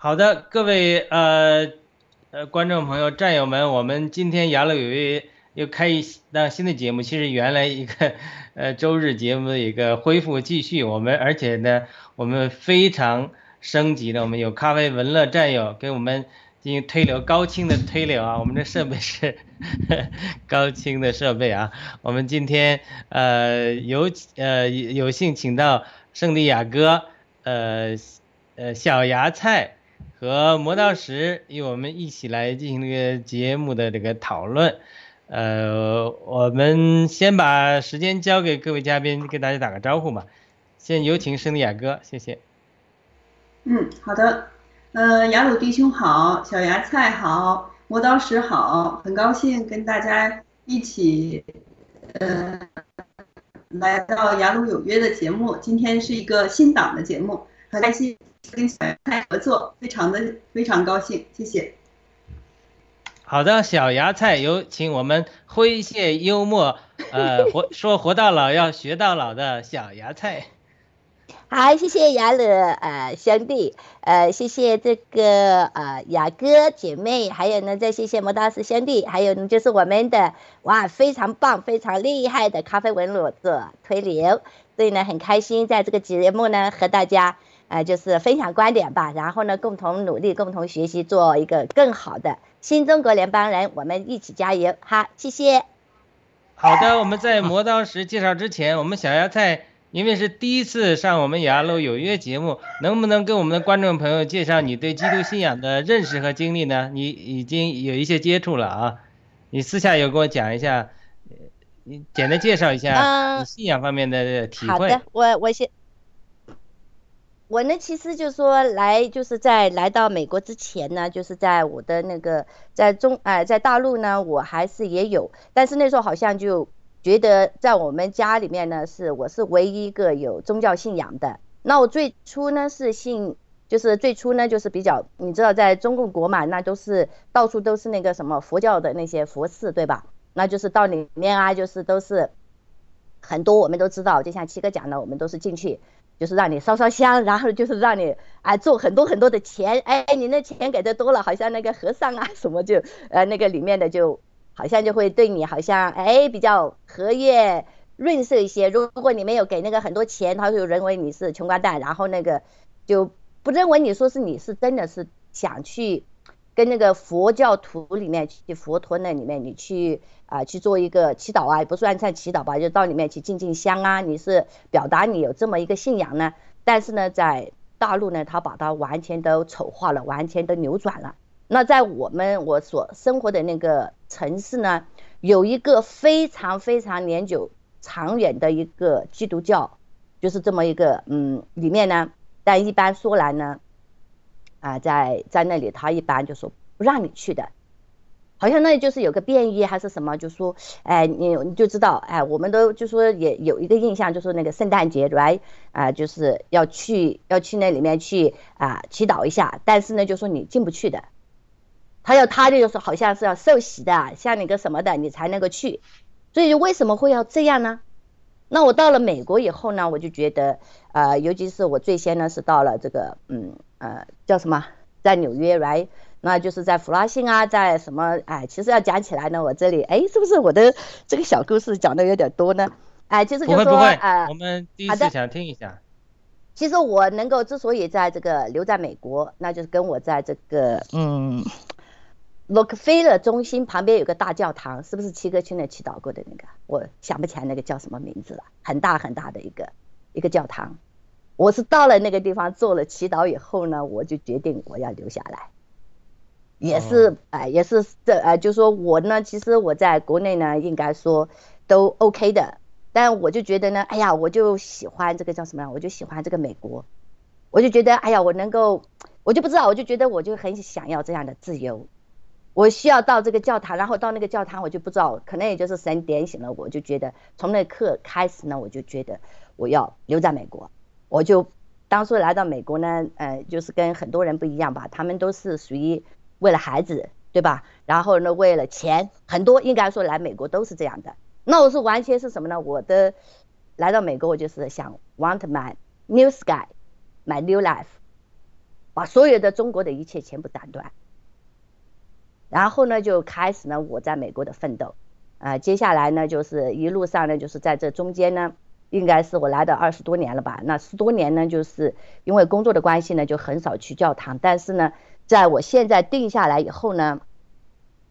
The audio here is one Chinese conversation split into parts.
好的，各位呃呃观众朋友、战友们，我们今天雅乐有约又开一档新的节目。其实原来一个 呃周日节目的一个恢复继续，我们而且呢，我们非常升级了，我们有咖啡文乐战友给我们进行推流，高清的推流啊，我们的设备是 高清的设备啊。我们今天呃有呃有幸请到圣地亚哥呃呃小芽菜。和磨刀石与我们一起来进行这个节目的这个讨论。呃，我们先把时间交给各位嘉宾，跟大家打个招呼吧。先有请圣地亚哥，谢谢。嗯，好的。呃，雅鲁弟兄好，小芽菜好，磨刀石好，很高兴跟大家一起呃来到雅鲁有约的节目。今天是一个新档的节目，很开心跟小芽菜合作，非常的非常高兴，谢谢。好的，小芽菜有请我们诙谐幽默，呃，活说活到老要学到老的小芽菜。好，谢谢雅乐呃兄弟，呃谢谢这个呃雅哥姐妹，还有呢再谢谢磨刀石兄弟，还有呢就是我们的哇非常棒非常厉害的咖啡文裸做推流，所以呢很开心在这个节目呢和大家呃就是分享观点吧，然后呢共同努力共同学习做一个更好的新中国联邦人，我们一起加油，好谢谢。好的，我们在磨刀石介绍之前，我们小芽菜。因为是第一次上我们雅鲁有约节目，能不能跟我们的观众朋友介绍你对基督信仰的认识和经历呢？你已经有一些接触了啊，你私下有跟我讲一下，你简单介绍一下你信仰方面的体会。好的，我我先，我呢其实就是说来就是在来到美国之前呢，就是在我的那个在中哎、在大陆呢，我还是也有，但是那时候好像就。觉得在我们家里面呢，是我是唯一一个有宗教信仰的。那我最初呢是信，就是最初呢就是比较，你知道在中共国嘛，那都是到处都是那个什么佛教的那些佛寺，对吧？那就是到里面啊，就是都是很多我们都知道，就像七哥讲的，我们都是进去，就是让你烧烧香，然后就是让你啊做很多很多的钱，哎，你那钱给的多了，好像那个和尚啊什么就呃那个里面的就。好像就会对你好像哎比较和悦润色一些。如果你没有给那个很多钱，他就认为你是穷光蛋，然后那个就不认为你说是你是真的是想去跟那个佛教徒里面去佛陀那里面你去啊、去做一个祈祷啊，也不算算祈祷吧，就到里面去敬敬香啊，你是表达你有这么一个信仰呢。但是呢，在大陆呢，他把它完全都丑化了，完全都扭转了。那在我们我所生活的那个城市呢，有一个非常非常年久、长远的一个基督教，就是这么一个嗯里面呢，但一般说来呢，啊，在在那里他一般就说不让你去的。好像那里就是有个便衣还是什么，就说，哎，你你就知道，哎，我们都就说也有一个印象，就说那个圣诞节，right，啊，就是要去要去那里面去啊祈祷一下，但是呢，就说你进不去的，他要他就是好像是要受洗的，像那个什么的，你才能够去，所以为什么会要这样呢？那我到了美国以后呢，我就觉得，呃，尤其是我最先呢是到了这个，嗯呃，叫什么，在纽约，right。那就是在弗拉辛啊，在什么？哎，其实要讲起来呢，我这里哎，是不是我的这个小故事讲的有点多呢？哎，其实就说呃，我们第一次想听一下。其实我能够之所以在这个留在美国，那就是跟我在这个嗯，洛克菲勒中心旁边有个大教堂，是不是七哥去那祈祷过的那个？我想不起来那个叫什么名字了，很大很大的一个一个教堂。我是到了那个地方做了祈祷以后呢，我就决定我要留下来。也是哎，也是这哎，就说我呢，其实我在国内呢，应该说都 OK 的，但我就觉得呢，哎呀，我就喜欢这个叫什么呀？我就喜欢这个美国，我就觉得哎呀，我能够，我就不知道，我就觉得我就很想要这样的自由，我需要到这个教堂，然后到那个教堂，我就不知道，可能也就是神点醒了我，就觉得从那刻开始呢，我就觉得我要留在美国，我就当初来到美国呢，呃，就是跟很多人不一样吧，他们都是属于。为了孩子，对吧？然后呢，为了钱，很多应该说来美国都是这样的。那我是完全是什么呢？我的来到美国，我就是想 want my new sky，my new life，把所有的中国的一切全部斩断。然后呢，就开始呢我在美国的奋斗。啊，接下来呢就是一路上呢，就是在这中间呢，应该是我来的二十多年了吧。那十多年呢，就是因为工作的关系呢，就很少去教堂，但是呢。在我现在定下来以后呢，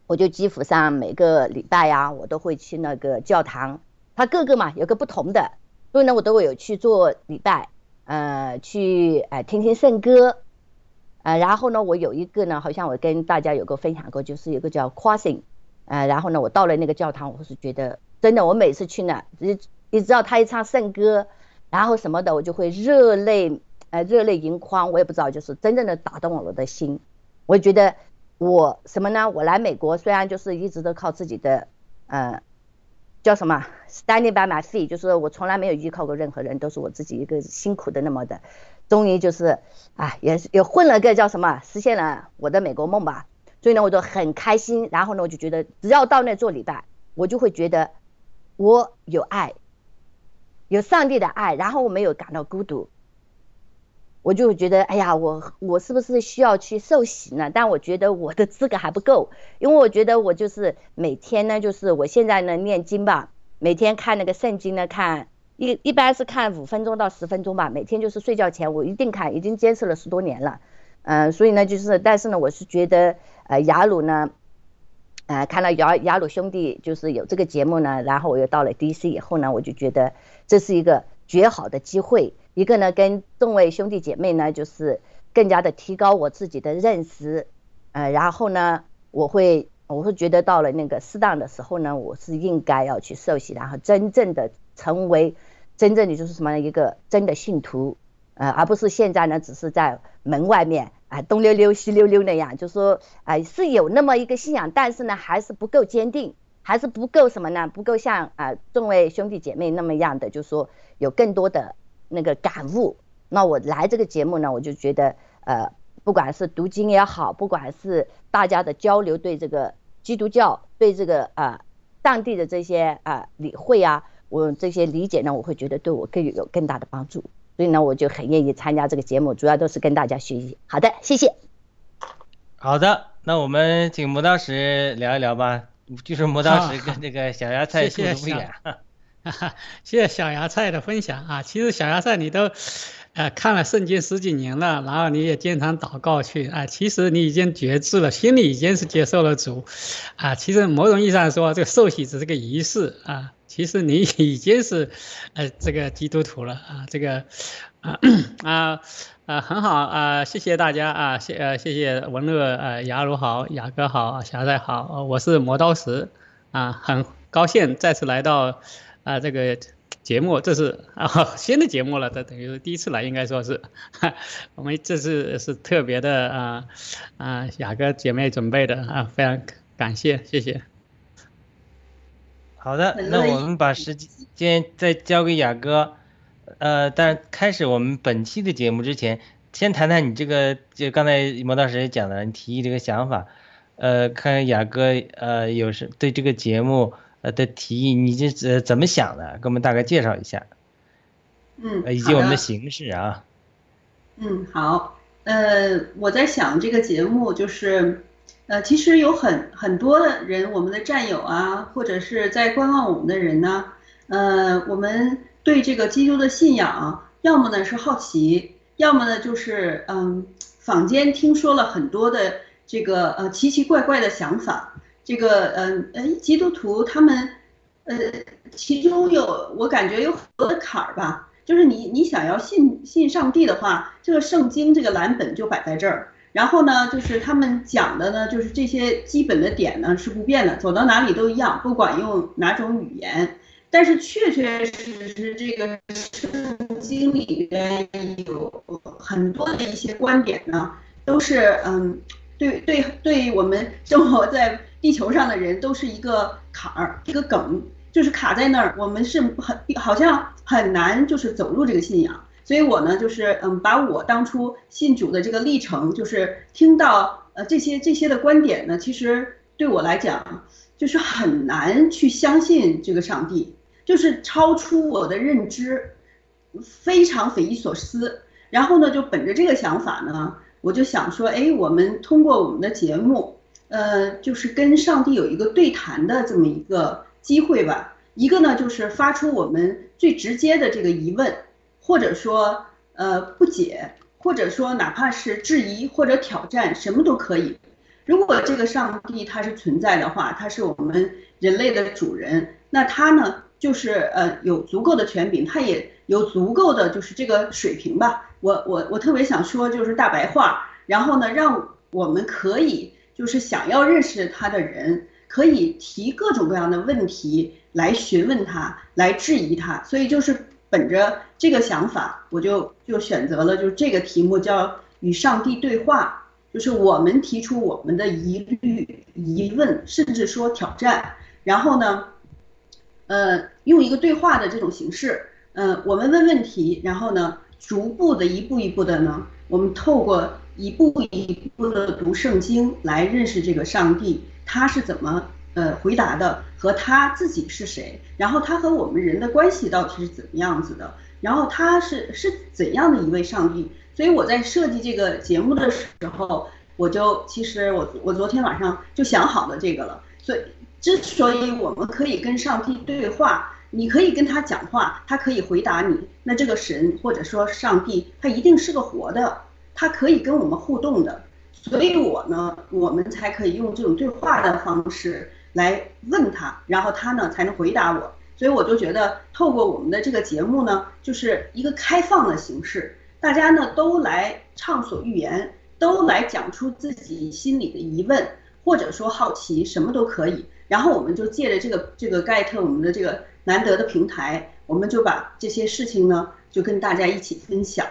我就基本上每个礼拜呀，我都会去那个教堂。它各个嘛有个不同的，所以呢，我都会有去做礼拜，呃，去哎听听圣歌，呃，然后呢，我有一个呢，好像我跟大家有个分享过，就是有个叫 crossing，呃，然后呢，我到了那个教堂，我是觉得真的，我每次去那，你你知道他一唱圣歌，然后什么的，我就会热泪。呃，热泪盈眶，我也不知道，就是真正的打动了我的心。我觉得我什么呢？我来美国虽然就是一直都靠自己的，呃，叫什么，standing by my feet，就是我从来没有依靠过任何人，都是我自己一个辛苦的那么的，终于就是，啊，也也混了个叫什么，实现了我的美国梦吧。所以呢，我就很开心。然后呢，我就觉得只要到那做礼拜，我就会觉得我有爱，有上帝的爱，然后我没有感到孤独。我就觉得，哎呀，我我是不是需要去受洗呢？但我觉得我的资格还不够，因为我觉得我就是每天呢，就是我现在呢念经吧，每天看那个圣经呢，看一一般是看五分钟到十分钟吧，每天就是睡觉前我一定看，已经坚持了十多年了，嗯，所以呢，就是但是呢，我是觉得，呃，雅鲁呢，呃，看到雅雅鲁兄弟就是有这个节目呢，然后我又到了 DC 以后呢，我就觉得这是一个绝好的机会。一个呢，跟众位兄弟姐妹呢，就是更加的提高我自己的认识，呃，然后呢，我会，我会觉得到了那个适当的时候呢，我是应该要去受洗，然后真正的成为真正的就是什么一个真的信徒，呃，而不是现在呢，只是在门外面啊东溜溜西溜溜那样，就说啊是有那么一个信仰，但是呢，还是不够坚定，还是不够什么呢？不够像啊众位兄弟姐妹那么样的，就说有更多的。那个感悟，那我来这个节目呢，我就觉得，呃，不管是读经也好，不管是大家的交流，对这个基督教，对这个啊，当地的这些啊理会啊，我这些理解呢，我会觉得对我更有更大的帮助，所以呢，我就很愿意参加这个节目，主要都是跟大家学习。好的，谢谢。好的，那我们请磨刀石聊一聊吧，就是磨刀石跟这个小芽菜谢谢远。谢谢小芽菜的分享啊！其实小芽菜你都，呃，看了圣经十几年了，然后你也经常祷告去啊。其实你已经觉知了，心里已经是接受了主，啊，其实某种意义上说，这个受洗只是个仪式啊。其实你 已经是，呃，这个基督徒了啊。这个，啊啊啊，很好啊，谢谢大家啊，谢呃谢谢文乐呃雅鲁好，雅哥好，霞仔好，我是磨刀石啊，很高兴再次来到啊这个节目，这是 啊新的节目了，这等于是第一次来，应该说是，我们这次是特别的啊啊雅哥姐妹准备的啊，非常感谢，谢谢。好的，那我们把时间再交给雅哥。呃，但开始我们本期的节目之前，先谈谈你这个，就刚才磨刀石也讲了，你提议这个想法，呃，看雅哥呃有什对这个节目呃的提议，你这怎怎么想的？给我们大概介绍一下。嗯，以及我们的形式啊。嗯，好，呃，我在想这个节目就是，呃，其实有很很多的人，我们的战友啊，或者是在观望我们的人呢，呃，我们。对这个基督的信仰，要么呢是好奇，要么呢就是嗯，坊间听说了很多的这个呃奇奇怪怪的想法。这个嗯哎，基督徒他们呃，其中有我感觉有很多的坎儿吧，就是你你想要信信上帝的话，这个圣经这个蓝本就摆在这儿，然后呢就是他们讲的呢就是这些基本的点呢是不变的，走到哪里都一样，不管用哪种语言。但是确确实实，这个圣经里边有很多的一些观点呢，都是嗯，对对对，我们生活在地球上的人都是一个坎儿，一个梗，就是卡在那儿，我们是很好像很难就是走入这个信仰。所以我呢，就是嗯，把我当初信主的这个历程，就是听到呃这些这些的观点呢，其实对我来讲，就是很难去相信这个上帝。就是超出我的认知，非常匪夷所思。然后呢，就本着这个想法呢，我就想说，哎，我们通过我们的节目，呃，就是跟上帝有一个对谈的这么一个机会吧。一个呢，就是发出我们最直接的这个疑问，或者说呃不解，或者说哪怕是质疑或者挑战，什么都可以。如果这个上帝他是存在的话，他是我们人类的主人，那他呢？就是呃有足够的权柄，他也有足够的就是这个水平吧。我我我特别想说就是大白话，然后呢，让我们可以就是想要认识他的人，可以提各种各样的问题来询问他，来质疑他。所以就是本着这个想法，我就就选择了就这个题目叫与上帝对话，就是我们提出我们的疑虑、疑问，甚至说挑战，然后呢。呃，用一个对话的这种形式，呃，我们问问题，然后呢，逐步的一步一步的呢，我们透过一步一步的读圣经来认识这个上帝，他是怎么呃回答的，和他自己是谁，然后他和我们人的关系到底是怎么样子的，然后他是是怎样的一位上帝，所以我在设计这个节目的时候，我就其实我我昨天晚上就想好了这个了，所以。之所以我们可以跟上帝对话，你可以跟他讲话，他可以回答你。那这个神或者说上帝，他一定是个活的，他可以跟我们互动的。所以我呢，我们才可以用这种对话的方式来问他，然后他呢才能回答我。所以我就觉得，透过我们的这个节目呢，就是一个开放的形式，大家呢都来畅所欲言，都来讲出自己心里的疑问，或者说好奇，什么都可以。然后我们就借着这个这个盖特我们的这个难得的平台，我们就把这些事情呢，就跟大家一起分享。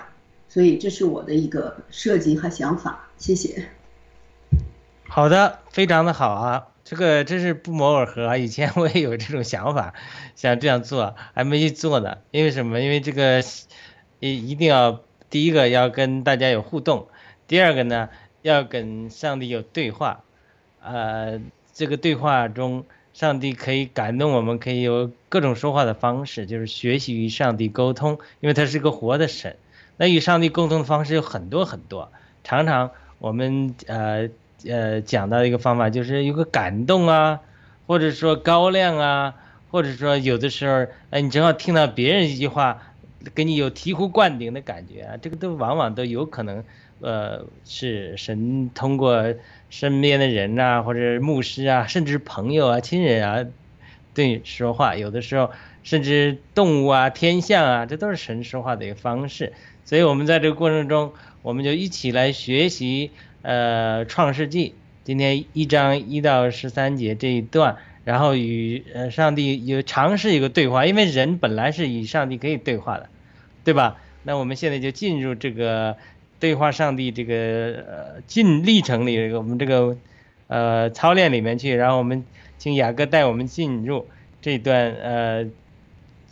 所以这是我的一个设计和想法，谢谢。好的，非常的好啊，这个真是不谋而合啊。以前我也有这种想法，想这样做，还没去做呢。因为什么？因为这个一一定要第一个要跟大家有互动，第二个呢要跟上帝有对话，呃。这个对话中，上帝可以感动我们，可以有各种说话的方式，就是学习与上帝沟通，因为他是个活的神。那与上帝沟通的方式有很多很多，常常我们呃呃讲到一个方法，就是有个感动啊，或者说高亮啊，或者说有的时候，哎，你正好听到别人一句话，给你有醍醐灌顶的感觉啊，这个都往往都有可能，呃，是神通过。身边的人呐，或者牧师啊，甚至朋友啊、亲人啊，对说话，有的时候甚至动物啊、天象啊，这都是神说话的一个方式。所以我们在这个过程中，我们就一起来学习呃创世纪，今天一章一到十三节这一段，然后与呃上帝有尝试一个对话，因为人本来是与上帝可以对话的，对吧？那我们现在就进入这个对话上帝这个呃进历程里，我们这个呃操练里面去，然后我们请雅各带我们进入这段呃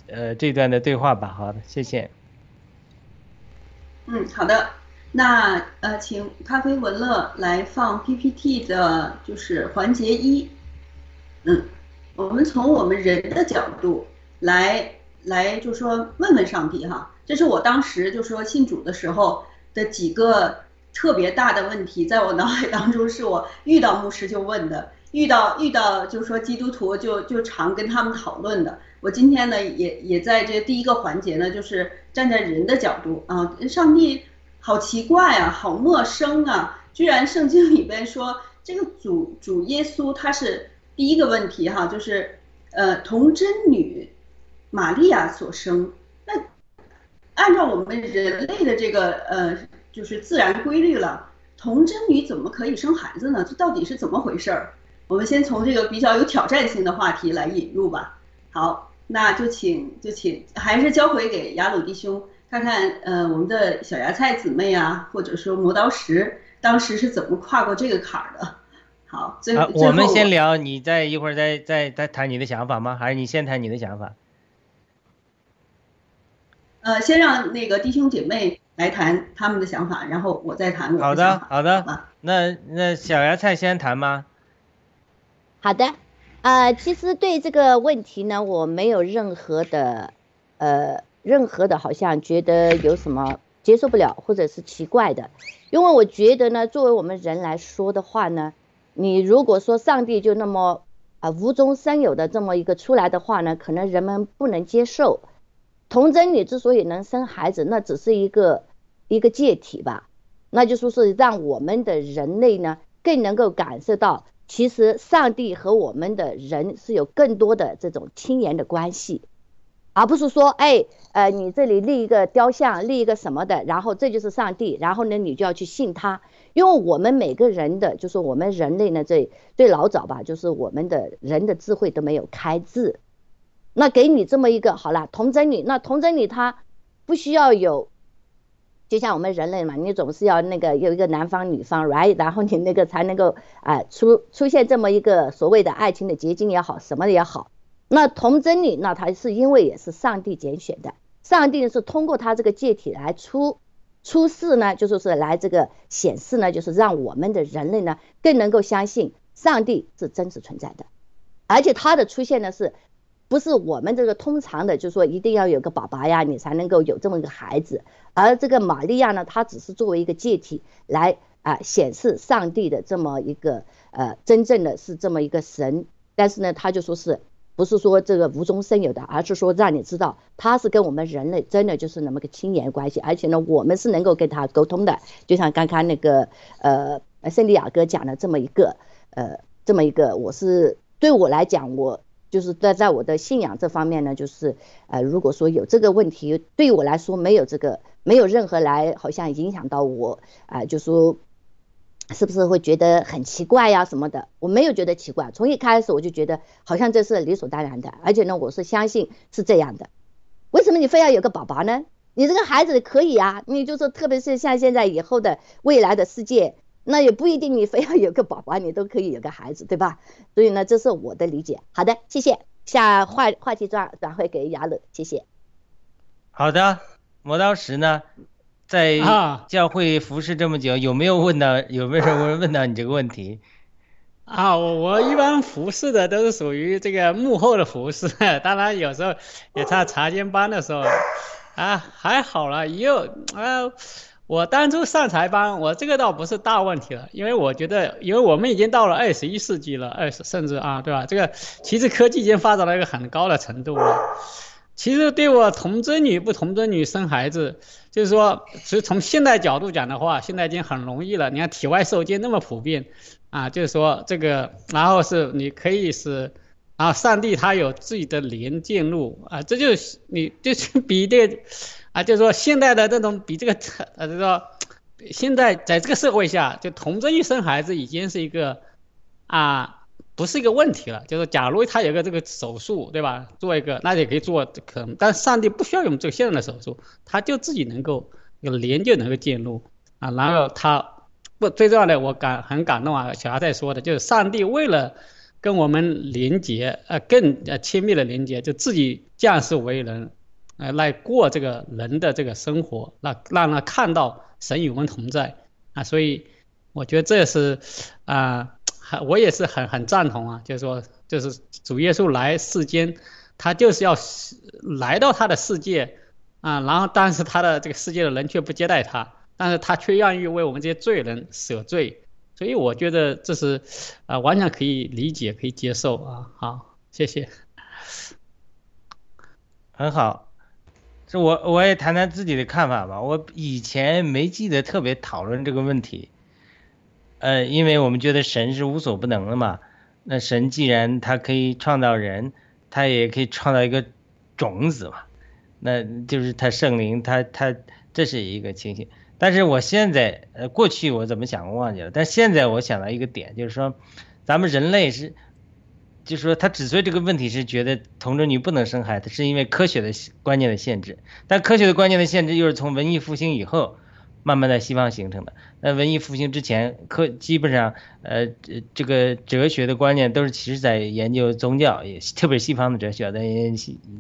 呃这段的对话吧。好的，谢谢。嗯，好的。那呃，请咖啡文乐来放 PPT 的，就是环节一。嗯，我们从我们人的角度来来，就说问问上帝哈。这是我当时就说信主的时候的几个特别大的问题，在我脑海当中是我遇到牧师就问的，遇到遇到就是说基督徒就就常跟他们讨论的。我今天呢也也在这第一个环节呢，就是站在人的角度啊，上帝好奇怪啊，好陌生啊，居然圣经里边说这个主主耶稣他是第一个问题哈，就是呃童贞女玛利亚所生。按照我们人类的这个呃，就是自然规律了，童贞女怎么可以生孩子呢？这到底是怎么回事儿？我们先从这个比较有挑战性的话题来引入吧。好，那就请就请，还是交回给雅鲁弟兄看看，呃，我们的小芽菜姊妹啊，或者说磨刀石，当时是怎么跨过这个坎儿的？好，最后我们先聊，你再一会儿再再再谈你的想法吗？还是你先谈你的想法？呃，先让那个弟兄姐妹来谈他们的想法，然后我再谈我的想法。好的，好的。那那小芽菜先谈吗？好的，呃，其实对这个问题呢，我没有任何的，呃，任何的，好像觉得有什么接受不了或者是奇怪的，因为我觉得呢，作为我们人来说的话呢，你如果说上帝就那么啊无中生有的这么一个出来的话呢，可能人们不能接受。童贞女之所以能生孩子，那只是一个一个借体吧，那就说是让我们的人类呢更能够感受到，其实上帝和我们的人是有更多的这种亲缘的关系，而不是说，哎，呃，你这里立一个雕像，立一个什么的，然后这就是上帝，然后呢你就要去信他，因为我们每个人的，就是我们人类呢，最最老早吧，就是我们的人的智慧都没有开智。那给你这么一个好了，童贞女，那童贞女她不需要有，就像我们人类嘛，你总是要那个有一个男方女方来然后你那个才能够啊出出现这么一个所谓的爱情的结晶也好，什么也好。那童贞女，那她是因为也是上帝拣选的，上帝是通过她这个借体来出出世呢，就说是来这个显示呢，就是让我们的人类呢更能够相信上帝是真实存在的，而且他的出现呢是。不是我们这个通常的，就是说一定要有个爸爸呀，你才能够有这么一个孩子。而这个玛利亚呢，她只是作为一个借体来啊显示上帝的这么一个呃真正的是这么一个神。但是呢，他就说是不是说这个无中生有的，而是说让你知道他是跟我们人类真的就是那么个亲缘关系，而且呢，我们是能够跟他沟通的。就像刚刚那个呃圣地亚哥讲的这么一个呃这么一个，我是对我来讲我。就是在在我的信仰这方面呢，就是呃，如果说有这个问题，对我来说没有这个，没有任何来好像影响到我啊，就说是不是会觉得很奇怪呀什么的？我没有觉得奇怪，从一开始我就觉得好像这是理所当然的，而且呢，我是相信是这样的。为什么你非要有个宝宝呢？你这个孩子可以啊，你就说特别是像现在以后的未来的世界。那也不一定，你非要有个宝宝，你都可以有个孩子，对吧？所以呢，这是我的理解。好的，谢谢。下话话题转转回给雅鲁，谢谢。好的，磨刀石呢，在教会服侍这么久，有没有问到有没有人问到你这个问题？啊，我我一般服侍的都是属于这个幕后的服侍，当然有时候也在茶间班的时候，啊，还好了，又啊。我当初上财班，我这个倒不是大问题了，因为我觉得，因为我们已经到了二十一世纪了，二十甚至啊，对吧？这个其实科技已经发展到一个很高的程度了。其实对我童贞女不童贞女生孩子，就是说，其实从现代角度讲的话，现在已经很容易了。你看体外受精那么普遍，啊，就是说这个，然后是你可以是，啊，上帝他有自己的灵进入啊，这就是你就是比这。啊，就是说现在的这种比这个呃，就是说现在在这个社会下，就童真一生孩子已经是一个啊。不是一个问题了，就是假如他有个这个手术，对吧？做一个，那也可以做，可能，但上帝不需要用这个现在的手术，他就自己能够有连就能够进入啊。然后他不最重要的，我感很感动啊，小孩在说的，就是上帝为了跟我们连接，呃，更呃亲密的连接，就自己降世为人，呃，来过这个人的这个生活，那让他看到神与我们同在啊。所以我觉得这是啊。我也是很很赞同啊，就是说，就是主耶稣来世间，他就是要来到他的世界啊，然后但是他的这个世界的人却不接待他，但是他却愿意为我们这些罪人舍罪，所以我觉得这是啊完全可以理解可以接受啊。好，谢谢。很好，我我也谈谈自己的看法吧。我以前没记得特别讨论这个问题。呃，因为我们觉得神是无所不能的嘛，那神既然他可以创造人，他也可以创造一个种子嘛，那就是他圣灵，他他这是一个情形。但是我现在，呃，过去我怎么想我忘记了，但现在我想到一个点，就是说，咱们人类是，就是说他之所以这个问题是觉得同志女不能生孩子，是因为科学的观念的限制，但科学的观念的限制又是从文艺复兴以后。慢慢在西方形成的。那文艺复兴之前，科基本上，呃，这个哲学的观念都是其实在研究宗教，也特别西方的哲学在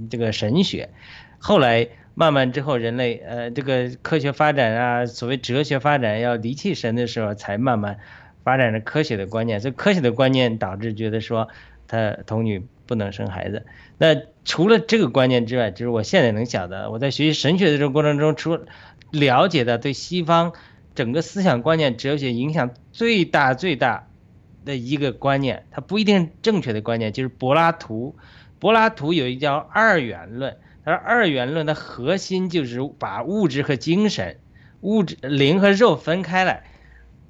这个神学。后来慢慢之后，人类呃这个科学发展啊，所谓哲学发展要离弃神的时候，才慢慢发展着科学的观念。所以科学的观念导致觉得说，他童女不能生孩子。那除了这个观念之外，就是我现在能想的，我在学习神学的这个过程中，除了解的对西方整个思想观念、哲学影响最大最大的一个观念，它不一定正确的观念，就是柏拉图。柏拉图有一叫二元论，他说二元论的核心就是把物质和精神、物质灵和肉分开来，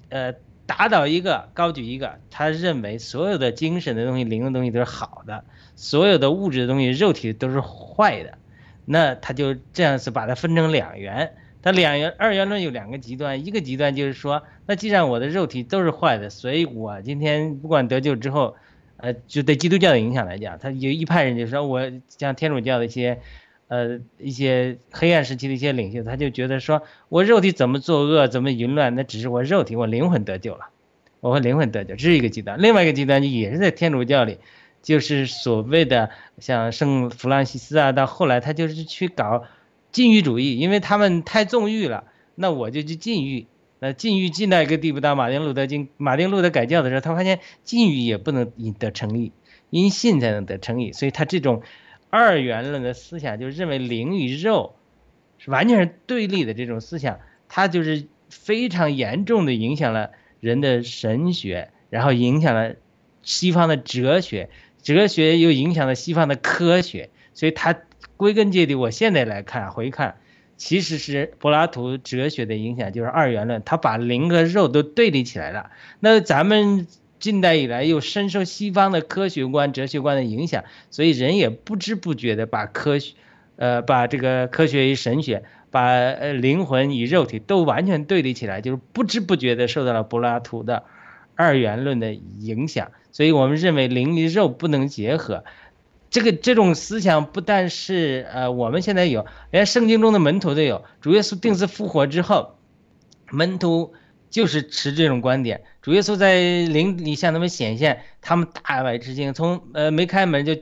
呃，打倒一个，高举一个。他认为所有的精神的东西、灵的东西都是好的，所有的物质的东西、肉体都是坏的。那他就这样子把它分成两元。它两元二元论有两个极端，一个极端就是说，那既然我的肉体都是坏的，所以我今天不管得救之后，呃，就对基督教的影响来讲，他有一派人就说，我像天主教的一些，呃，一些黑暗时期的一些领袖，他就觉得说我肉体怎么作恶，怎么淫乱，那只是我肉体，我灵魂得救了，我和灵魂得救，这是一个极端。另外一个极端也是在天主教里，就是所谓的像圣弗朗西斯啊，到后来他就是去搞。禁欲主义，因为他们太纵欲了，那我就去禁欲。那禁欲禁到一个地步，到马丁路德经、马丁路德改教的时候，他发现禁欲也不能得成立，因信才能得成立。所以他这种二元论的思想，就认为灵与肉是完全是对立的这种思想，它就是非常严重的影响了人的神学，然后影响了西方的哲学，哲学又影响了西方的科学，所以它。归根结底，我现在来看回看，其实是柏拉图哲学的影响，就是二元论，他把灵和肉都对立起来了。那咱们近代以来又深受西方的科学观、哲学观的影响，所以人也不知不觉的把科学，呃，把这个科学与神学，把呃灵魂与肉体都完全对立起来，就是不知不觉的受到了柏拉图的二元论的影响。所以我们认为灵与肉不能结合。这个这种思想不但是呃我们现在有，连圣经中的门徒都有。主耶稣定死复活之后，门徒就是持这种观点。主耶稣在灵里向他们显现，他们大为吃惊，从呃没开门就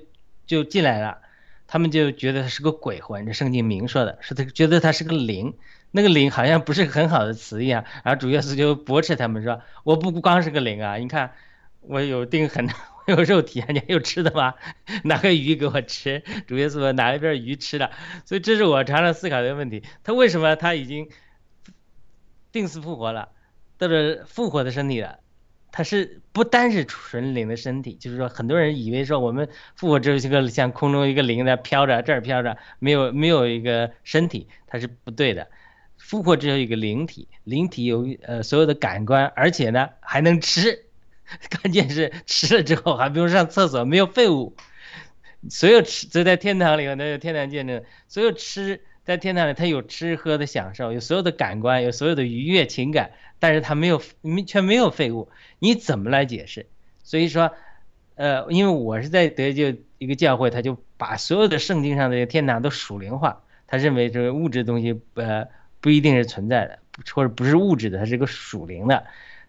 就进来了，他们就觉得他是个鬼魂。这圣经明说的是他觉得他是个灵，那个灵好像不是很好的词一样。然后主耶稣就驳斥他们说：“我不光是个灵啊，你看我有定很。”有肉体啊，你还有吃的吗？拿个鱼给我吃，主耶稣拿一片鱼吃了，所以这是我常常思考的问题。他为什么他已经定死复活了，到了复活的身体了？它是不单是纯灵的身体，就是说很多人以为说我们复活之后是个像空中一个灵在飘着，这儿飘着，没有没有一个身体，它是不对的。复活之后一个灵体，灵体有呃所有的感官，而且呢还能吃。关键是吃了之后还不用上厕所，没有废物。所有吃，就在天堂里头，那有天堂见证，所有吃在天堂里，他有吃喝的享受，有所有的感官，有所有的愉悦情感，但是他没有没却没有废物，你怎么来解释？所以说，呃，因为我是在得救一个教会，他就把所有的圣经上的天堂都属灵化，他认为这个物质东西呃不一定是存在的，或者不是物质的，它是个属灵的，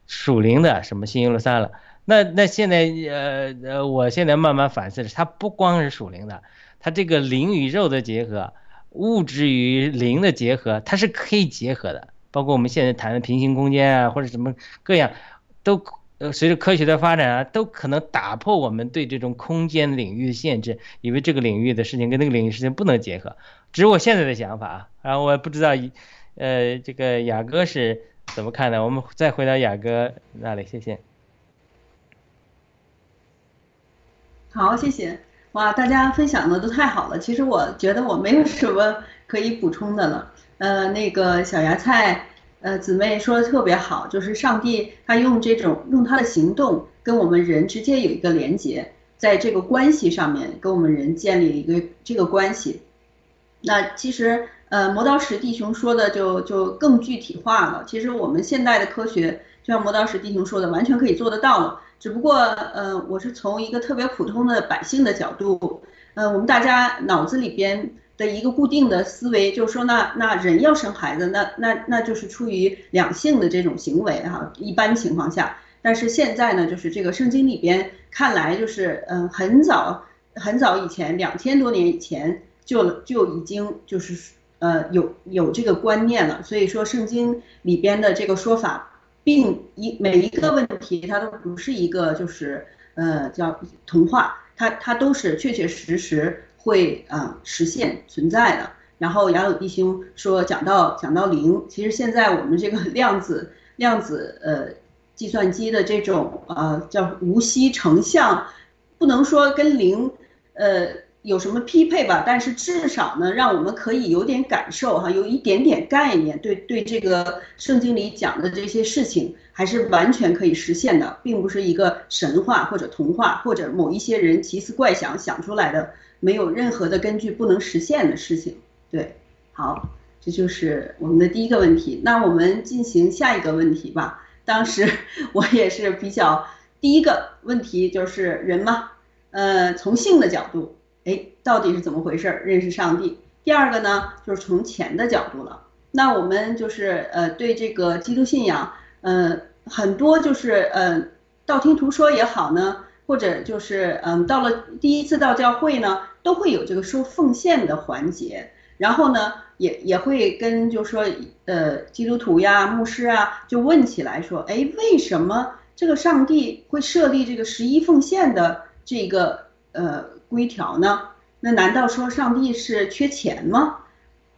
属灵的什么新耶路撒冷。那那现在呃呃，我现在慢慢反思，它不光是属灵的，它这个灵与肉的结合。物质与灵的结合，它是可以结合的。包括我们现在谈的平行空间啊，或者什么各样，都呃随着科学的发展啊，都可能打破我们对这种空间领域的限制，以为这个领域的事情跟那个领域事情不能结合。只是我现在的想法啊，然后我也不知道，呃，这个雅哥是怎么看的？我们再回到雅哥那里，谢谢。好，谢谢。哇，大家分享的都太好了。其实我觉得我没有什么可以补充的了。呃，那个小芽菜，呃，姊妹说的特别好，就是上帝他用这种用他的行动跟我们人直接有一个连接，在这个关系上面跟我们人建立一个这个关系。那其实呃，磨刀石弟兄说的就就更具体化了。其实我们现代的科学，就像磨刀石弟兄说的，完全可以做得到了。只不过，呃，我是从一个特别普通的百姓的角度，呃，我们大家脑子里边的一个固定的思维，就是说，那那人要生孩子，那那那就是出于两性的这种行为哈，一般情况下。但是现在呢，就是这个圣经里边看来，就是嗯，很早很早以前，两千多年以前就就已经就是呃有有这个观念了。所以说，圣经里边的这个说法。并一每一个问题，它都不是一个就是呃叫童话，它它都是确确实实会啊实现存在的。然后杨柳弟兄说讲到讲到零，其实现在我们这个量子量子呃计算机的这种呃叫无锡成像，不能说跟零呃。有什么匹配吧？但是至少呢，让我们可以有点感受哈，有一点点概念，对对这个圣经里讲的这些事情，还是完全可以实现的，并不是一个神话或者童话或者某一些人奇思怪想想出来的，没有任何的根据不能实现的事情。对，好，这就是我们的第一个问题。那我们进行下一个问题吧。当时 我也是比较第一个问题就是人嘛，呃，从性的角度。哎，到底是怎么回事？认识上帝。第二个呢，就是从钱的角度了。那我们就是呃，对这个基督信仰，嗯，很多就是呃，道听途说也好呢，或者就是嗯，到了第一次到教会呢，都会有这个收奉献的环节。然后呢，也也会跟就说呃，基督徒呀、牧师啊，就问起来说，哎，为什么这个上帝会设立这个十一奉献的这个呃？规条呢？那难道说上帝是缺钱吗？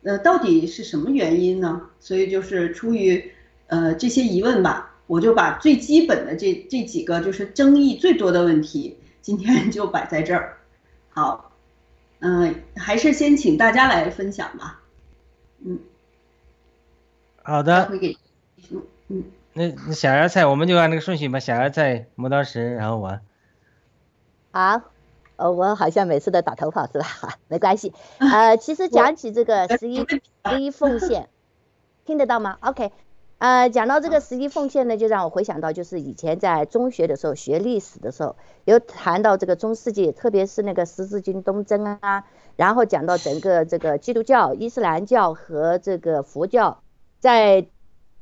呃，到底是什么原因呢？所以就是出于呃这些疑问吧，我就把最基本的这这几个就是争议最多的问题，今天就摆在这儿。好，嗯，还是先请大家来分享吧。嗯，好的。会给，嗯，那那小芽菜，我们就按那个顺序吧。小芽菜、磨刀石，然后我。好。呃，我好像每次都打头炮是吧？没关系。呃，其实讲起这个十一十一奉献，听得到吗？OK。呃，讲到这个十一奉献呢，就让我回想到，就是以前在中学的时候学历史的时候，有谈到这个中世纪，特别是那个十字军东征啊，然后讲到整个这个基督教、伊斯兰教和这个佛教在。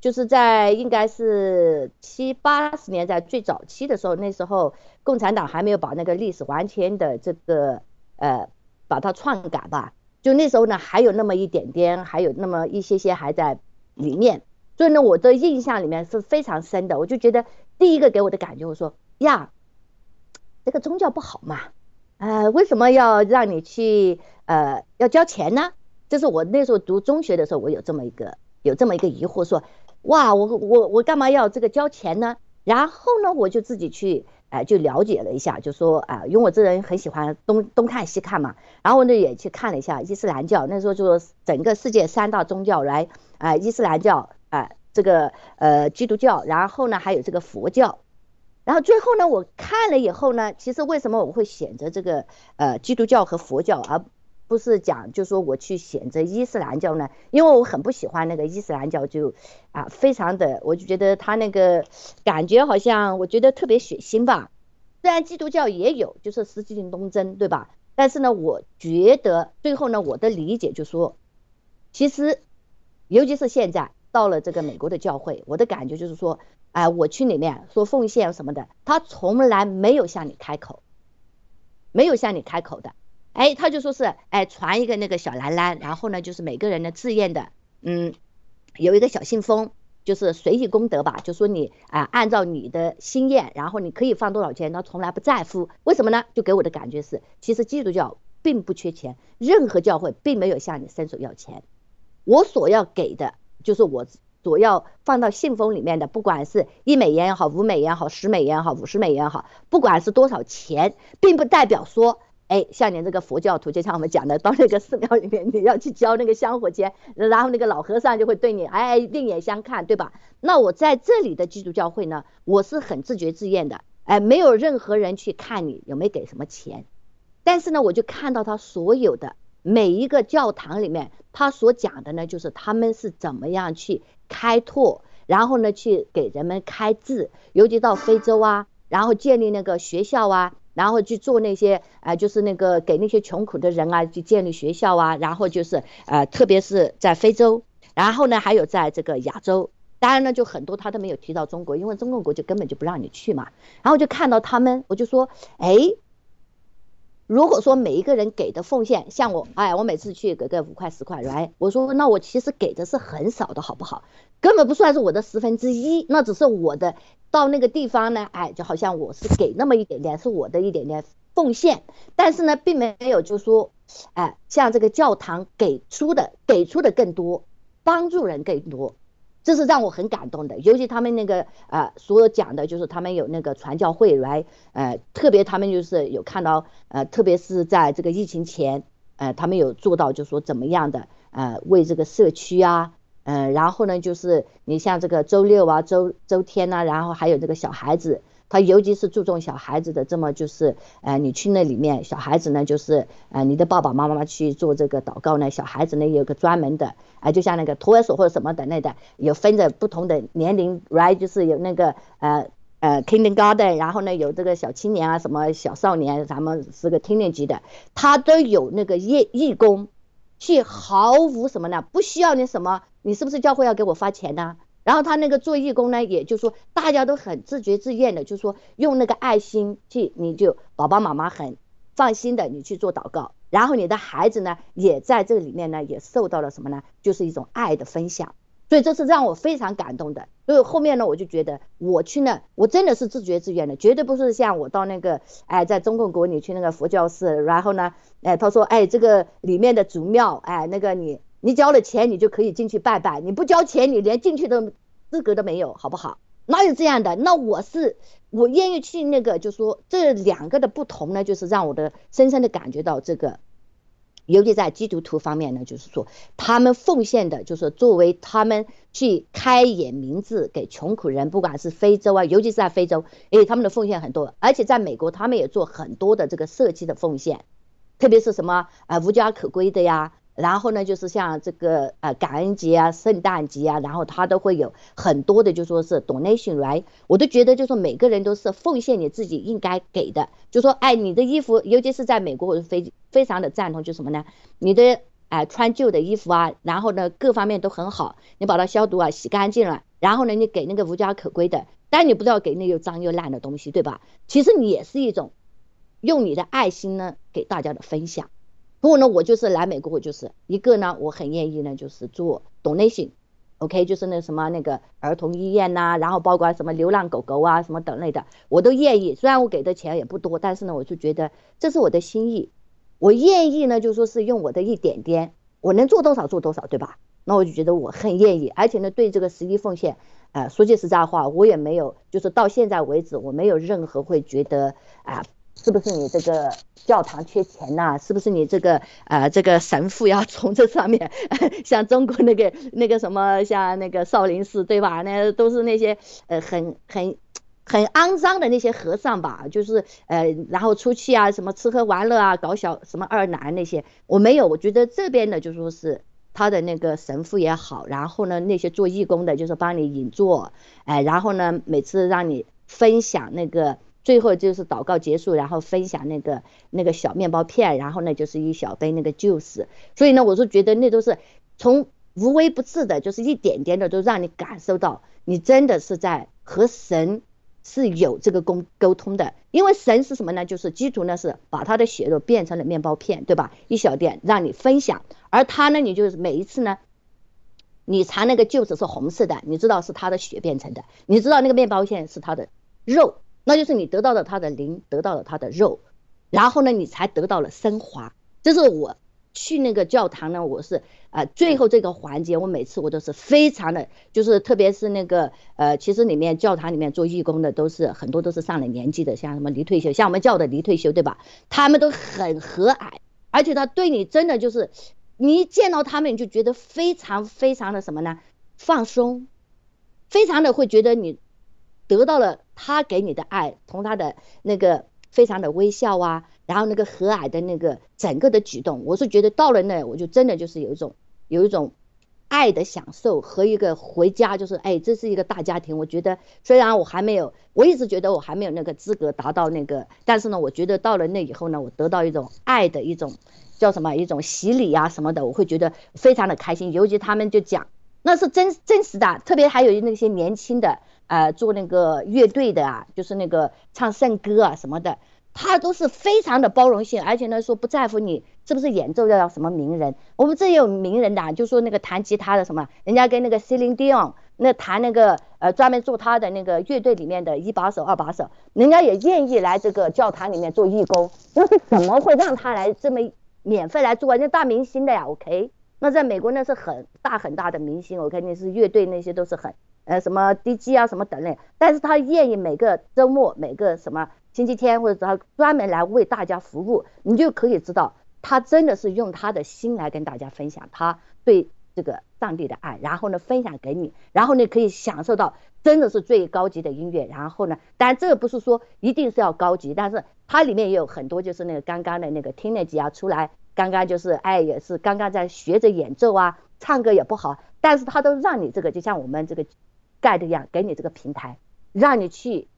就是在应该是七八十年代最早期的时候，那时候共产党还没有把那个历史完全的这个呃把它篡改吧，就那时候呢还有那么一点点，还有那么一些些还在里面，所以呢我的印象里面是非常深的，我就觉得第一个给我的感觉，我说呀，这个宗教不好嘛，呃为什么要让你去呃要交钱呢？这是我那时候读中学的时候，我有这么一个有这么一个疑惑说。哇，我我我干嘛要这个交钱呢？然后呢，我就自己去，哎，就了解了一下，就说啊，因为我这人很喜欢东东看西看嘛，然后呢也去看了一下伊斯兰教，那时候就整个世界三大宗教来，啊，伊斯兰教，啊，这个呃基督教，然后呢还有这个佛教，然后最后呢我看了以后呢，其实为什么我会选择这个呃基督教和佛教而不是讲，就说我去选择伊斯兰教呢，因为我很不喜欢那个伊斯兰教，就啊，非常的，我就觉得他那个感觉好像，我觉得特别血腥吧。虽然基督教也有，就是十字军东征，对吧？但是呢，我觉得最后呢，我的理解就说，其实，尤其是现在到了这个美国的教会，我的感觉就是说，哎，我去里面说奉献什么的，他从来没有向你开口，没有向你开口的。哎，他就说是，哎，传一个那个小蓝蓝，然后呢，就是每个人的自愿的，嗯，有一个小信封，就是随意功德吧，就说你啊，按照你的心愿，然后你可以放多少钱，他从来不在乎，为什么呢？就给我的感觉是，其实基督教并不缺钱，任何教会并没有向你伸手要钱，我所要给的，就是我所要放到信封里面的，不管是一美元也好，五美元也好，十美元也好，五十美元也好，不管是多少钱，并不代表说。哎，像你这个佛教徒，就像我们讲的，到那个寺庙里面，你要去交那个香火钱，然后那个老和尚就会对你哎另眼相看，对吧？那我在这里的基督教会呢，我是很自觉自愿的，哎，没有任何人去看你有没有给什么钱，但是呢，我就看到他所有的每一个教堂里面，他所讲的呢，就是他们是怎么样去开拓，然后呢，去给人们开智，尤其到非洲啊，然后建立那个学校啊。然后去做那些，呃，就是那个给那些穷苦的人啊，去建立学校啊，然后就是，呃，特别是在非洲，然后呢，还有在这个亚洲，当然呢，就很多他都没有提到中国，因为中共国就根本就不让你去嘛。然后就看到他们，我就说，哎。如果说每一个人给的奉献，像我，哎，我每次去给个五块十块，来，我说那我其实给的是很少的，好不好？根本不算是我的十分之一，那只是我的到那个地方呢，哎，就好像我是给那么一点点，是我的一点点奉献，但是呢，并没有就说，哎，像这个教堂给出的给出的更多，帮助人更多。这是让我很感动的，尤其他们那个呃所讲的，就是他们有那个传教会来，呃，特别他们就是有看到，呃，特别是在这个疫情前，呃，他们有做到，就说怎么样的，呃，为这个社区啊，嗯，然后呢，就是你像这个周六啊、周周天呐，然后还有这个小孩子。他尤其是注重小孩子的，这么就是，呃，你去那里面，小孩子呢，就是，呃，你的爸爸妈妈去做这个祷告呢，小孩子呢有个专门的，啊，就像那个托儿所或者什么的那的，有分着不同的年龄，right，就是有那个，呃，呃，kindergarten，然后呢有这个小青年啊，什么小少年，咱们是个听年级的，他都有那个义义工，去毫无什么呢，不需要你什么，你是不是教会要给我发钱呢？然后他那个做义工呢，也就是说大家都很自觉自愿的，就是说用那个爱心去，你就爸爸妈妈很放心的，你去做祷告，然后你的孩子呢也在这里面呢也受到了什么呢？就是一种爱的分享，所以这是让我非常感动的。所以后面呢，我就觉得我去那，我真的是自觉自愿的，绝对不是像我到那个哎在中共国你去那个佛教寺，然后呢，哎他说哎这个里面的祖庙哎那个你。你交了钱，你就可以进去拜拜；你不交钱，你连进去的资格都没有，好不好？哪有这样的？那我是我愿意去那个，就说这两个的不同呢，就是让我的深深的感觉到这个，尤其在基督徒方面呢，就是说他们奉献的，就是作为他们去开眼明智给穷苦人，不管是非洲啊，尤其是在非洲，哎，他们的奉献很多，而且在美国，他们也做很多的这个社区的奉献，特别是什么啊无家可归的呀。然后呢，就是像这个呃感恩节啊、圣诞节啊，然后他都会有很多的，就说是 donation right，，我都觉得就说每个人都是奉献你自己应该给的，就说哎，你的衣服，尤其是在美国，我非非常的赞同，就什么呢？你的哎穿旧的衣服啊，然后呢各方面都很好，你把它消毒啊、洗干净了，然后呢你给那个无家可归的，但你不要给那又脏又烂的东西，对吧？其实你也是一种用你的爱心呢给大家的分享。不过呢，我就是来美国，我就是一个呢，我很愿意呢，就是做 donation，OK，就是那什么那个儿童医院呐，然后包括什么流浪狗狗啊，什么等类的，我都愿意。虽然我给的钱也不多，但是呢，我就觉得这是我的心意，我愿意呢，就说是用我的一点点，我能做多少做多少，对吧？那我就觉得我很愿意，而且呢，对这个十一奉献，呃，说句实在话，我也没有，就是到现在为止，我没有任何会觉得啊。是不是你这个教堂缺钱呐？是不是你这个呃这个神父要从这上面，像中国那个那个什么，像那个少林寺对吧？那都是那些呃很很很肮脏的那些和尚吧，就是呃，然后出去啊，什么吃喝玩乐啊，搞小什么二男那些，我没有。我觉得这边的就说是他的那个神父也好，然后呢，那些做义工的，就是帮你引座，哎，然后呢，每次让你分享那个，最后就是祷告结束，然后分享那个那个小面包片，然后呢就是一小杯那个 juice。所以呢，我是觉得那都是从无微不至的，就是一点点的都让你感受到，你真的是在和神。是有这个沟沟通的，因为神是什么呢？就是基督呢是把他的血肉变成了面包片，对吧？一小点让你分享，而他呢，你就是每一次呢，你尝那个就是是红色的，你知道是他的血变成的，你知道那个面包片是他的肉，那就是你得到了他的灵，得到了他的肉，然后呢，你才得到了升华。这是我。去那个教堂呢，我是啊，最后这个环节，我每次我都是非常的，就是特别是那个呃，其实里面教堂里面做义工的都是很多都是上了年纪的，像什么离退休，像我们教的离退休，对吧？他们都很和蔼，而且他对你真的就是，你一见到他们你就觉得非常非常的什么呢？放松，非常的会觉得你得到了他给你的爱，从他的那个非常的微笑啊。然后那个和蔼的那个整个的举动，我是觉得到了那，我就真的就是有一种有一种爱的享受和一个回家，就是哎，这是一个大家庭。我觉得虽然我还没有，我一直觉得我还没有那个资格达到那个，但是呢，我觉得到了那以后呢，我得到一种爱的一种叫什么一种洗礼啊什么的，我会觉得非常的开心。尤其他们就讲那是真真实的，特别还有那些年轻的呃做那个乐队的啊，就是那个唱圣歌啊什么的。他都是非常的包容性，而且呢说不在乎你是不是演奏要什么名人，我们这也有名人的，就说那个弹吉他的什么，人家跟那个 Celine Dion 那弹那个呃专门做他的那个乐队里面的一把手、二把手，人家也愿意来这个教堂里面做义工，那是怎么会让他来这么免费来做啊？那大明星的呀，OK？那在美国那是很大很大的明星，OK？那是乐队那些都是很呃什么 DJ 啊什么等类，但是他愿意每个周末每个什么。星期天或者他专门来为大家服务，你就可以知道他真的是用他的心来跟大家分享他对这个上帝的爱，然后呢分享给你，然后呢可以享受到真的是最高级的音乐。然后呢，当然这个不是说一定是要高级，但是它里面也有很多就是那个刚刚的那个听那几啊出来，刚刚就是哎也是刚刚在学着演奏啊，唱歌也不好，但是他都让你这个就像我们这个盖的一样，给你这个平台，让你去。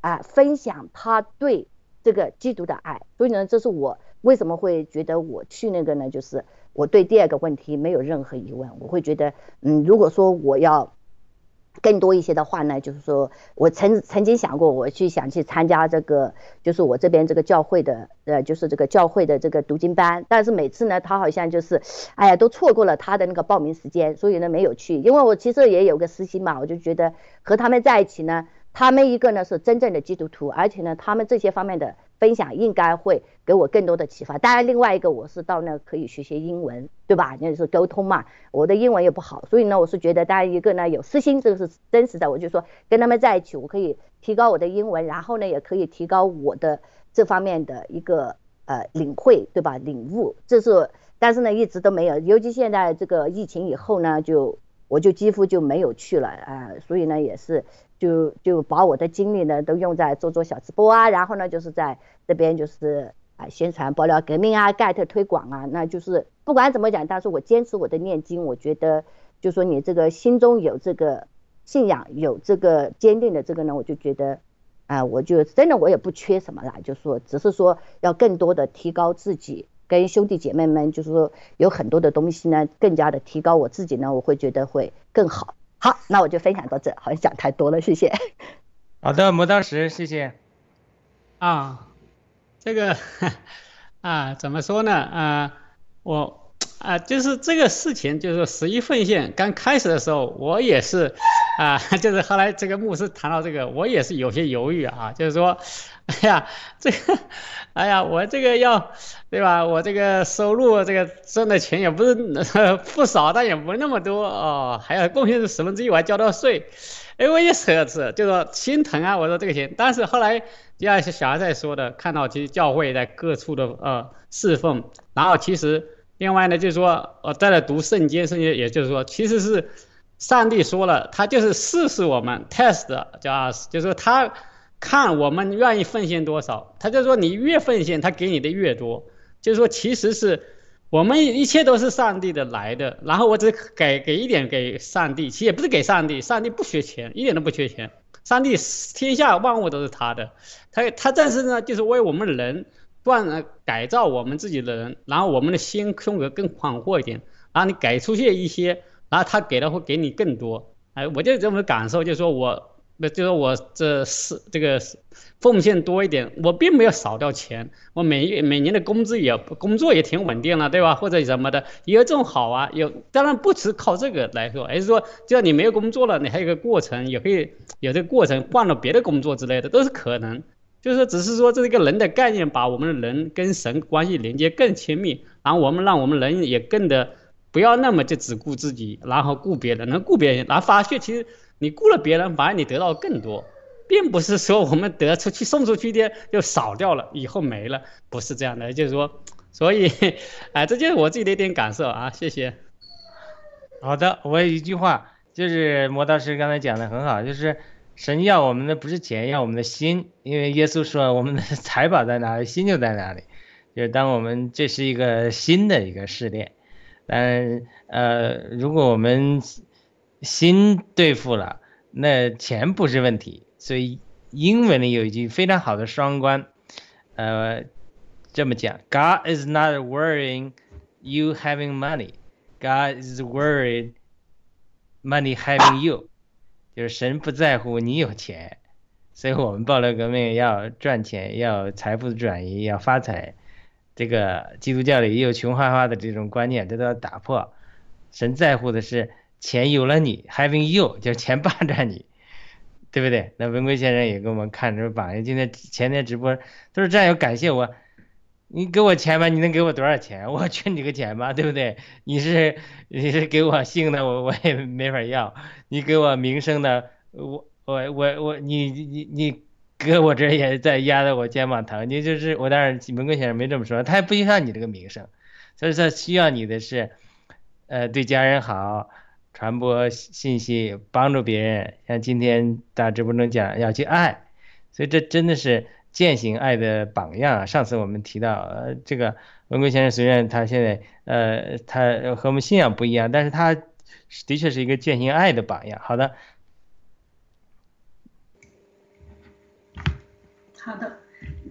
啊，分享他对这个基督的爱，所以呢，这是我为什么会觉得我去那个呢？就是我对第二个问题没有任何疑问，我会觉得，嗯，如果说我要更多一些的话呢，就是说我曾曾经想过，我去想去参加这个，就是我这边这个教会的，呃，就是这个教会的这个读经班，但是每次呢，他好像就是，哎呀，都错过了他的那个报名时间，所以呢没有去，因为我其实也有个私心嘛，我就觉得和他们在一起呢。他们一个呢是真正的基督徒，而且呢，他们这些方面的分享应该会给我更多的启发。当然，另外一个我是到那可以学学英文，对吧？那是沟通嘛。我的英文也不好，所以呢，我是觉得，当然一个呢有私心，这个是真实的。我就说跟他们在一起，我可以提高我的英文，然后呢，也可以提高我的这方面的一个呃领会，对吧？领悟，这是，但是呢，一直都没有。尤其现在这个疫情以后呢，就我就几乎就没有去了啊，所以呢，也是。就就把我的精力呢都用在做做小直播啊，然后呢就是在这边就是啊宣传爆料革命啊，get 推广啊，那就是不管怎么讲，但是我坚持我的念经，我觉得就说你这个心中有这个信仰，有这个坚定的这个呢，我就觉得啊，我就真的我也不缺什么了，就说只是说要更多的提高自己，跟兄弟姐妹们就是说有很多的东西呢，更加的提高我自己呢，我会觉得会更好。好，那我就分享到这，好像讲太多了，谢谢。好的，磨刀石，谢谢。啊，这个啊，怎么说呢？啊，我啊，就是这个事情，就是十一奉献刚开始的时候，我也是啊，就是后来这个牧师谈到这个，我也是有些犹豫啊，就是说，哎呀，这个。哎呀，我这个要，对吧？我这个收入，这个挣的钱也不是 不少，但也不那么多哦，还要贡献十分之一，我还交到税。哎，我也舍是，就说心疼啊。我说这个钱，但是后来就像小孩在说的，看到其实教会在各处的呃侍奉，然后其实另外呢，就是说我在那读圣经，圣经也就是说，其实是上帝说了，他就是试试我们，test 叫 us，就是说他看我们愿意奉献多少，他就说你越奉献，他给你的越多。就是说，其实是我们一切都是上帝的来的，然后我只给给一点给上帝，其实也不是给上帝，上帝不缺钱，一点都不缺钱。上帝天下万物都是他的，他他但是呢，就是为我们人断改造我们自己的人，然后我们的心胸格更宽阔一点，然后你改出去一些，然后他给的会给你更多。哎，我就这么感受，就是说我。那就是我这是这个奉献多一点，我并没有少掉钱，我每月每年的工资也工作也挺稳定了，对吧？或者什么的，也有这种好啊，有当然不只靠这个来说，而是说，只要你没有工作了，你还有个过程，也可以有这个过程换了别的工作之类的，都是可能。就是说，只是说这个人的概念，把我们的人跟神关系连接更亲密，然后我们让我们人也更的不要那么就只顾自己，然后顾别人，能顾别人，然后发泄其实。你雇了别人，反而你得到更多，并不是说我们得出去送出去的就少掉了，以后没了，不是这样的。就是说，所以，哎，这就是我自己的一点感受啊。谢谢。好的，我有一句话，就是魔道师刚才讲的很好，就是神要我们的不是钱，要我们的心，因为耶稣说我们的财宝在哪里，心就在哪里。就是当我们这是一个新的一个试炼，但呃，如果我们。心对付了，那钱不是问题。所以英文里有一句非常好的双关，呃，这么讲：God is not worrying you having money, God is worried money having you。就是神不在乎你有钱，所以我们暴乱革命要赚钱，要财富转移，要发财。这个基督教里也有穷花花的这种观念，这都要打破。神在乎的是。钱有了你，having you 就是钱霸占你，对不对？那文贵先生也给我们看这榜样。今天前天直播，他说战友感谢我，你给我钱吧，你能给我多少钱？我缺你个钱吧，对不对？你是你是给我姓的，我我也没法要。你给我名声的，我我我我你你你搁我这也在压在我肩膀疼。你就是我当然文贵先生没这么说，他也不需要你这个名声，所以说需要你的是，呃，对家人好。传播信息，帮助别人，像今天大直播中讲要去爱，所以这真的是践行爱的榜样。上次我们提到，呃，这个文贵先生虽然他现在，呃，他和我们信仰不一样，但是他的确是一个践行爱的榜样。好的，好的，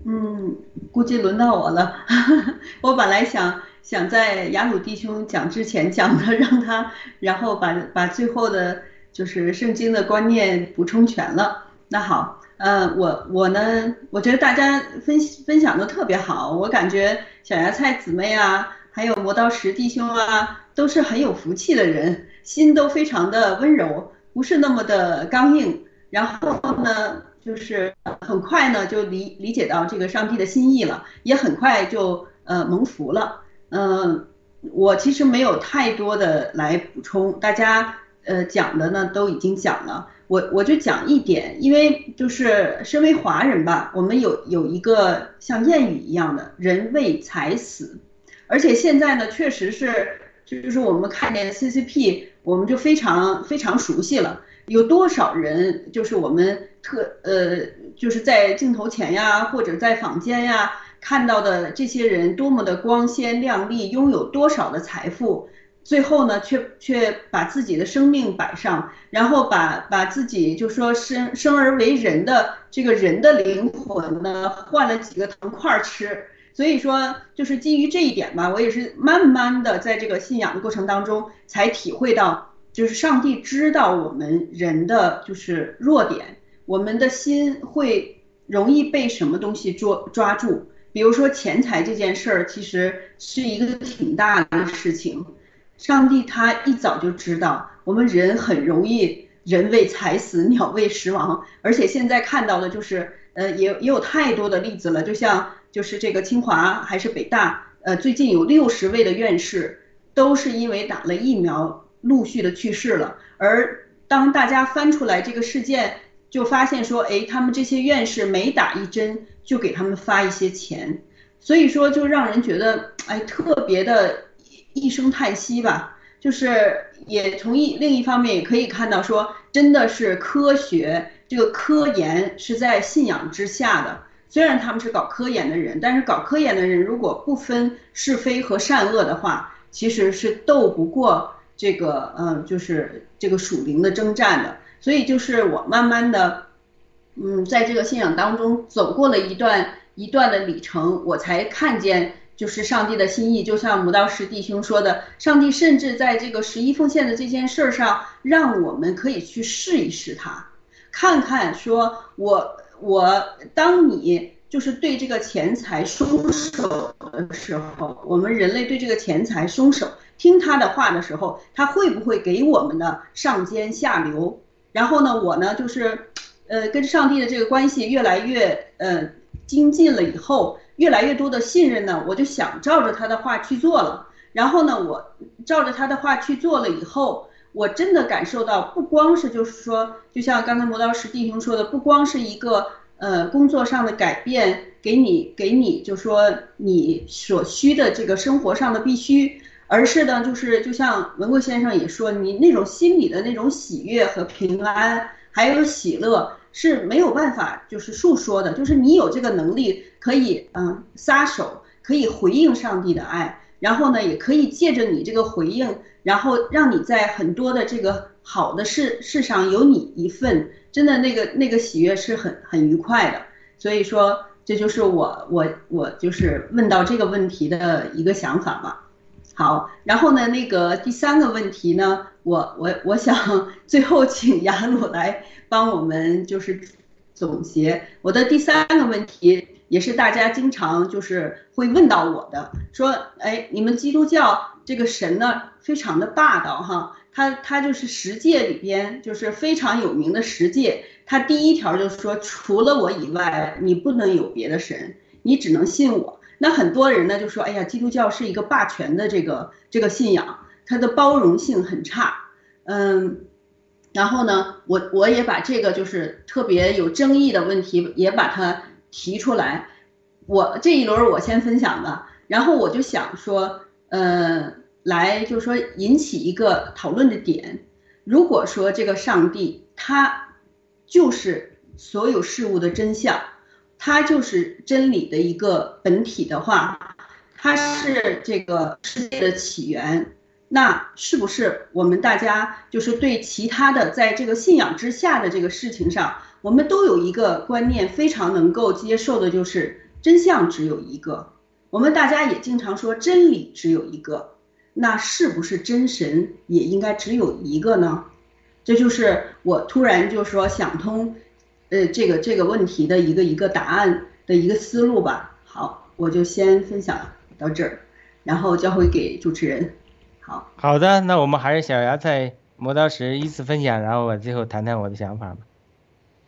嗯，估计轮到我了，我本来想。想在雅鲁弟兄讲之前讲的，让他然后把把最后的就是圣经的观念补充全了。那好，呃，我我呢，我觉得大家分分享的特别好，我感觉小芽菜姊妹啊，还有磨刀石弟兄啊，都是很有福气的人，心都非常的温柔，不是那么的刚硬。然后呢，就是很快呢就理理解到这个上帝的心意了，也很快就呃蒙福了。嗯，我其实没有太多的来补充，大家呃讲的呢都已经讲了，我我就讲一点，因为就是身为华人吧，我们有有一个像谚语一样的“人为财死”，而且现在呢确实是，就是我们看见 CCP，我们就非常非常熟悉了，有多少人就是我们特呃就是在镜头前呀，或者在坊间呀。看到的这些人多么的光鲜亮丽，拥有多少的财富，最后呢，却却把自己的生命摆上，然后把把自己就说生生而为人的这个人的灵魂呢，换了几个糖块吃。所以说，就是基于这一点吧，我也是慢慢的在这个信仰的过程当中，才体会到，就是上帝知道我们人的就是弱点，我们的心会容易被什么东西捉抓住。比如说钱财这件事儿，其实是一个挺大的事情。上帝他一早就知道，我们人很容易人为财死，鸟为食亡。而且现在看到的就是，呃，也也有太多的例子了。就像就是这个清华还是北大，呃，最近有六十位的院士都是因为打了疫苗陆续的去世了。而当大家翻出来这个事件，就发现说，哎，他们这些院士每打一针。就给他们发一些钱，所以说就让人觉得哎特别的一声叹息吧。就是也从一另一方面也可以看到说，真的是科学这个科研是在信仰之下的。虽然他们是搞科研的人，但是搞科研的人如果不分是非和善恶的话，其实是斗不过这个嗯，就是这个属灵的征战的。所以就是我慢慢的，嗯，在这个信仰当中走过了一段一段的里程，我才看见就是上帝的心意。就像磨道师弟兄说的，上帝甚至在这个十一奉献的这件事儿上，让我们可以去试一试他，看看说我我当你就是对这个钱财松手的时候，我们人类对这个钱财松手，听他的话的时候，他会不会给我们的上尖下流？然后呢，我呢就是，呃，跟上帝的这个关系越来越呃精进了以后，越来越多的信任呢，我就想照着他的话去做了。然后呢，我照着他的话去做了以后，我真的感受到，不光是就是说，就像刚才磨刀石弟兄说的，不光是一个呃工作上的改变，给你给你就说你所需的这个生活上的必须。而是呢，就是就像文贵先生也说，你那种心里的那种喜悦和平安，还有喜乐是没有办法就是述说的。就是你有这个能力，可以嗯撒手，可以回应上帝的爱，然后呢，也可以借着你这个回应，然后让你在很多的这个好的事事上有你一份，真的那个那个喜悦是很很愉快的。所以说，这就是我我我就是问到这个问题的一个想法吧。好，然后呢，那个第三个问题呢，我我我想最后请雅鲁来帮我们就是总结。我的第三个问题也是大家经常就是会问到我的，说，哎，你们基督教这个神呢非常的霸道哈，他他就是十诫里边就是非常有名的十诫，他第一条就是说，除了我以外，你不能有别的神，你只能信我。那很多人呢就说，哎呀，基督教是一个霸权的这个这个信仰，它的包容性很差，嗯，然后呢，我我也把这个就是特别有争议的问题也把它提出来，我这一轮我先分享吧，然后我就想说，呃，来就是说引起一个讨论的点，如果说这个上帝他就是所有事物的真相。它就是真理的一个本体的话，它是这个世界的起源。那是不是我们大家就是对其他的在这个信仰之下的这个事情上，我们都有一个观念非常能够接受的，就是真相只有一个。我们大家也经常说真理只有一个，那是不是真神也应该只有一个呢？这就是我突然就说想通。呃，这个这个问题的一个一个答案的一个思路吧。好，我就先分享到这儿，然后交回给主持人。好，好的，那我们还是小芽菜磨刀石依次分享，然后我最后谈谈我的想法吧。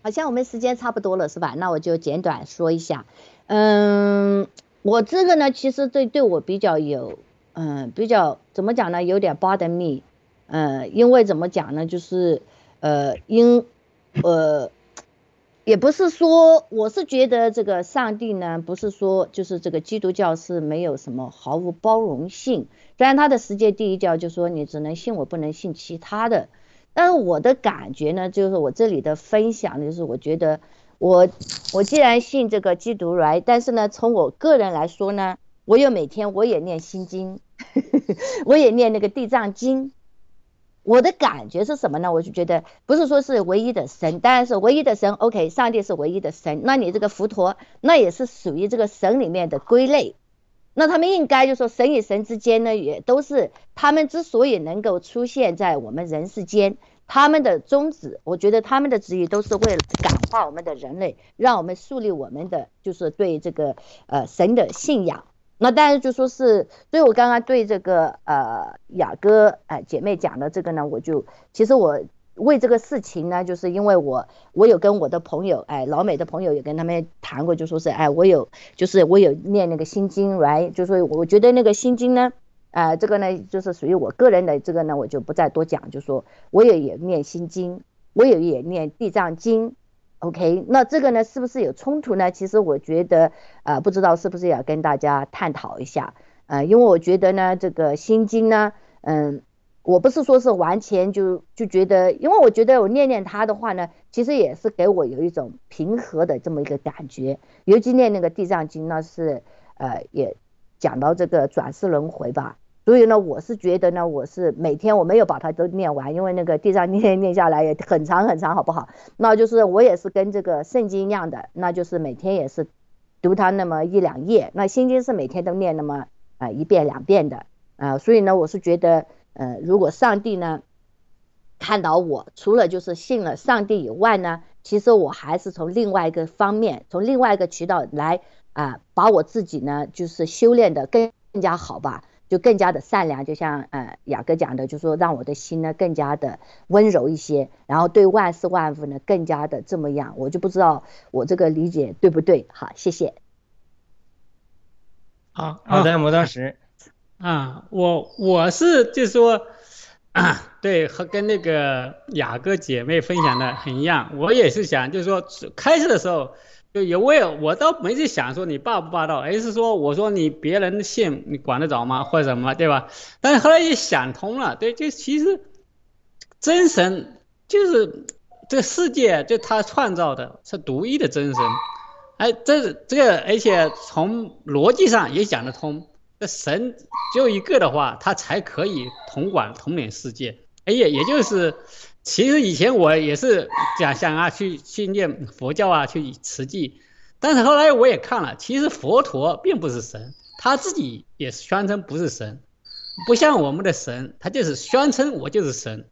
好像我们时间差不多了，是吧？那我就简短说一下。嗯，我这个呢，其实对对我比较有，嗯，比较怎么讲呢？有点 bother me。嗯，因为怎么讲呢？就是呃，因呃。也不是说，我是觉得这个上帝呢，不是说就是这个基督教是没有什么毫无包容性。虽然他的世界第一教就说你只能信我，不能信其他的，但是我的感觉呢，就是我这里的分享就是我觉得我我既然信这个基督来，但是呢，从我个人来说呢，我有每天我也念心经，我也念那个地藏经。我的感觉是什么呢？我就觉得不是说是唯一的神，当然是唯一的神。OK，上帝是唯一的神，那你这个佛陀那也是属于这个神里面的归类。那他们应该就说神与神之间呢，也都是他们之所以能够出现在我们人世间，他们的宗旨，我觉得他们的旨意都是为了感化我们的人类，让我们树立我们的就是对这个呃神的信仰。那当然就说是，所以我刚刚对这个呃雅哥哎姐妹讲的这个呢，我就其实我为这个事情呢，就是因为我我有跟我的朋友哎老美的朋友也跟他们谈过，就说是哎我有就是我有念那个心经来，就说我觉得那个心经呢，呃这个呢就是属于我个人的这个呢，我就不再多讲，就说我也也念心经，我也也念地藏经。OK，那这个呢，是不是有冲突呢？其实我觉得，呃，不知道是不是要跟大家探讨一下，呃，因为我觉得呢，这个心经呢，嗯，我不是说是完全就就觉得，因为我觉得我念念它的话呢，其实也是给我有一种平和的这么一个感觉。尤其念那个《地藏经》呢，是呃也讲到这个转世轮回吧。所以呢，我是觉得呢，我是每天我没有把它都念完，因为那个地藏念 念下来也很长很长，好不好？那就是我也是跟这个圣经一样的，那就是每天也是读它那么一两页。那心经是每天都念那么啊一遍两遍的啊。所以呢，我是觉得，呃，如果上帝呢看到我，除了就是信了上帝以外呢，其实我还是从另外一个方面，从另外一个渠道来啊，把我自己呢就是修炼的更更加好吧。就更加的善良，就像呃雅哥讲的，就说让我的心呢更加的温柔一些，然后对万事万物呢更加的这么样，我就不知道我这个理解对不对？好，谢谢。好，好的，磨刀石。啊，我我是就是说，对，和跟那个雅哥姐妹分享的很一样，我也是想就是说开始的时候。就有我也我倒没去想说你霸不霸道，而是说我说你别人的信你管得着吗或者什么对吧？但是后来也想通了，对，就其实真神就是这个世界就他创造的是独一的真神，哎，这这个而且从逻辑上也讲得通，这神只有一个的话，他才可以统管统领世界，哎也也就是。其实以前我也是想想啊，去去念佛教啊，去持戒，但是后来我也看了，其实佛陀并不是神，他自己也是宣称不是神，不像我们的神，他就是宣称我就是神，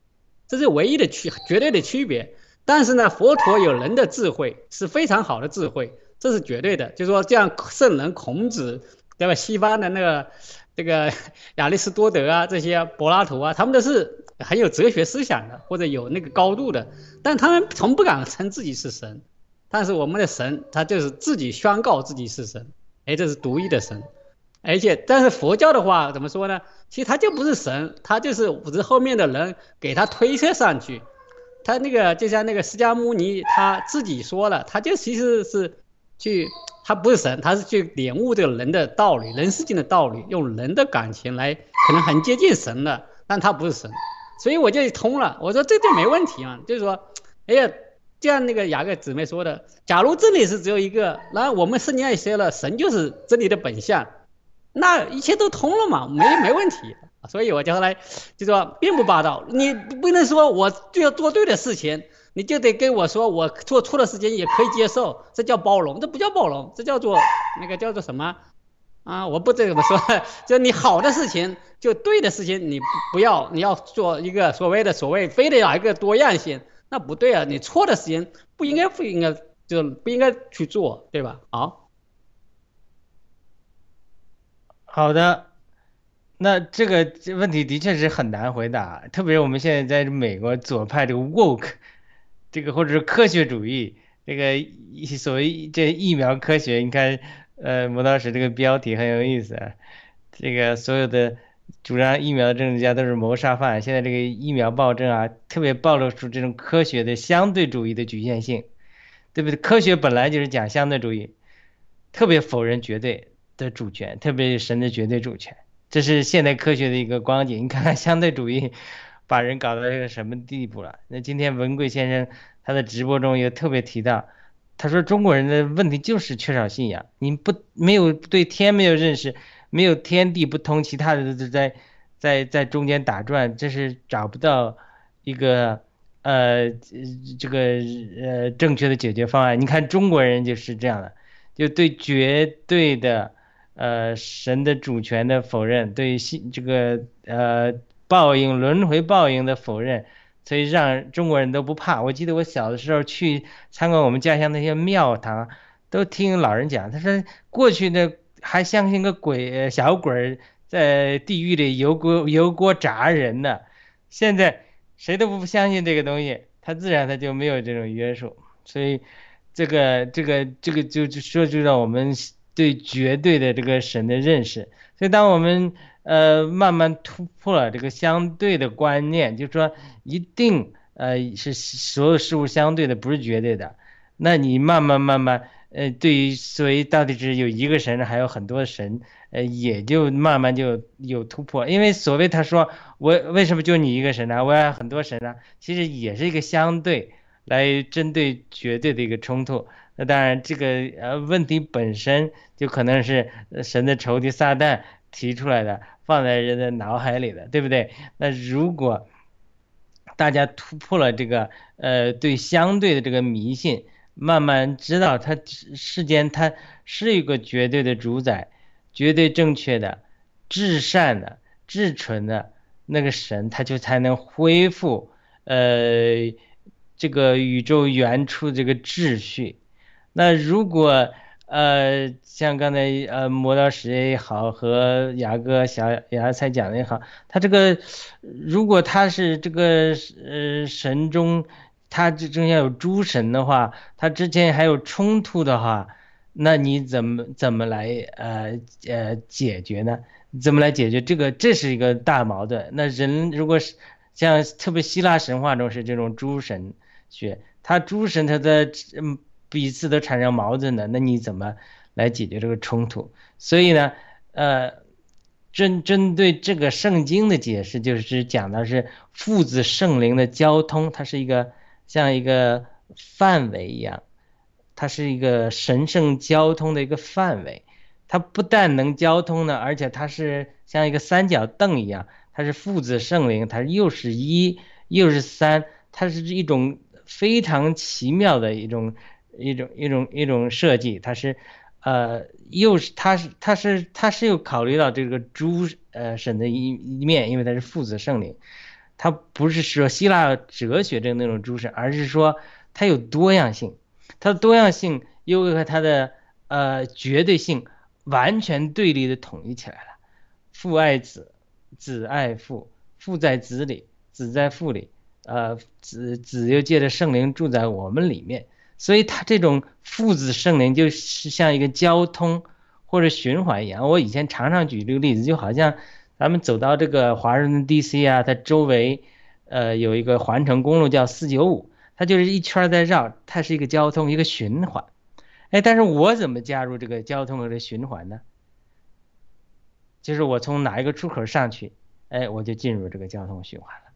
这是唯一的区绝对的区别。但是呢，佛陀有人的智慧是非常好的智慧，这是绝对的。就说像圣人孔子，对吧？西方的那个这个亚里士多德啊，这些柏拉图啊，他们都是。很有哲学思想的，或者有那个高度的，但他们从不敢称自己是神。但是我们的神，他就是自己宣告自己是神，哎，这是独一的神。而且，但是佛教的话怎么说呢？其实他就不是神，他就是只是后面的人给他推测上去。他那个就像那个释迦牟尼他自己说了，他就其实是去，他不是神，他是去领悟这个人的道理，人世间的道理，用人的感情来，可能很接近神了，但他不是神。所以我就通了，我说这就没问题嘛，就是说，哎呀，就像那个雅各姊妹说的，假如真理是只有一个，那我们圣经也写了，神就是真理的本相，那一切都通了嘛，没没问题。所以我就后来就说，并不霸道，你不能说我就要做对的事情，你就得跟我说我做错的事情也可以接受，这叫包容，这不叫包容，这叫做那个叫做什么？啊，我不这么说，就你好的事情，就对的事情，你不要，你要做一个所谓的所谓，非得要一个多样性，那不对啊。你错的事情不应该不应该，就不应该去做，对吧？好，好的，那这个问题的确是很难回答，特别我们现在在美国左派这个 woke，这个或者是科学主义，这个所谓这疫苗科学，你看。呃，磨刀石这个标题很有意思啊。这个所有的主张疫苗的政治家都是谋杀犯。现在这个疫苗暴政啊，特别暴露出这种科学的相对主义的局限性，对不对？科学本来就是讲相对主义，特别否认绝对的主权，特别是神的绝对主权。这是现代科学的一个光景。你看看相对主义把人搞到一个什么地步了？那今天文贵先生他的直播中也特别提到。他说：“中国人的问题就是缺少信仰，你不没有对天没有认识，没有天地不通，其他的都在在在中间打转，这是找不到一个呃这个呃正确的解决方案。你看中国人就是这样的，就对绝对的呃神的主权的否认，对信这个呃报应轮回报应的否认。”所以让中国人都不怕。我记得我小的时候去参观我们家乡那些庙堂，都听老人讲，他说过去的还相信个鬼小鬼在地狱里油锅油锅炸人呢，现在谁都不相信这个东西，他自然他就没有这种约束。所以这个这个这个就就说就让我们对绝对的这个神的认识。所以当我们呃，慢慢突破了这个相对的观念，就是说，一定呃是所有事物相对的，不是绝对的。那你慢慢慢慢呃，对于所谓到底是有一个神还有很多神，呃，也就慢慢就有突破。因为所谓他说我为什么就你一个神呢？我要很多神呢？其实也是一个相对来针对绝对的一个冲突。那当然，这个呃问题本身就可能是神的仇敌撒旦提出来的，放在人的脑海里的，对不对？那如果大家突破了这个呃对相对的这个迷信，慢慢知道它世间它是一个绝对的主宰，绝对正确的、至善的、至纯的那个神，他就才能恢复呃这个宇宙原初这个秩序。那如果呃像刚才呃磨刀石也好和雅哥小雅才讲的也好，他这个如果他是这个呃神中。他这中间有诸神的话，他之前还有冲突的话，那你怎么怎么来呃呃解决呢？怎么来解决这个？这是一个大矛盾。那人如果是像特别希腊神话中是这种诸神学，他诸神他的嗯彼此都产生矛盾的，那你怎么来解决这个冲突？所以呢，呃，针针对这个圣经的解释，就是讲的是父子圣灵的交通，它是一个。像一个范围一样，它是一个神圣交通的一个范围。它不但能交通呢，而且它是像一个三角凳一样，它是父子圣灵，它又是一又是三，它是一种非常奇妙的一种一种一种一种设计。它是呃，又是它是它是它是有考虑到这个诸呃神的一一面，因为它是父子圣灵。它不是说希腊哲学的那种诸神，而是说它有多样性，它的多样性又和它的呃绝对性完全对立的统一起来了。父爱子，子爱父，父在子里，子在父里，呃，子子又借着圣灵住在我们里面，所以它这种父子圣灵就是像一个交通或者循环一样。我以前常常举这个例子，就好像。咱们走到这个华盛顿 DC 啊，它周围，呃，有一个环城公路叫四九五，它就是一圈在绕，它是一个交通一个循环。哎，但是我怎么加入这个交通的循环呢？就是我从哪一个出口上去，哎，我就进入这个交通循环了。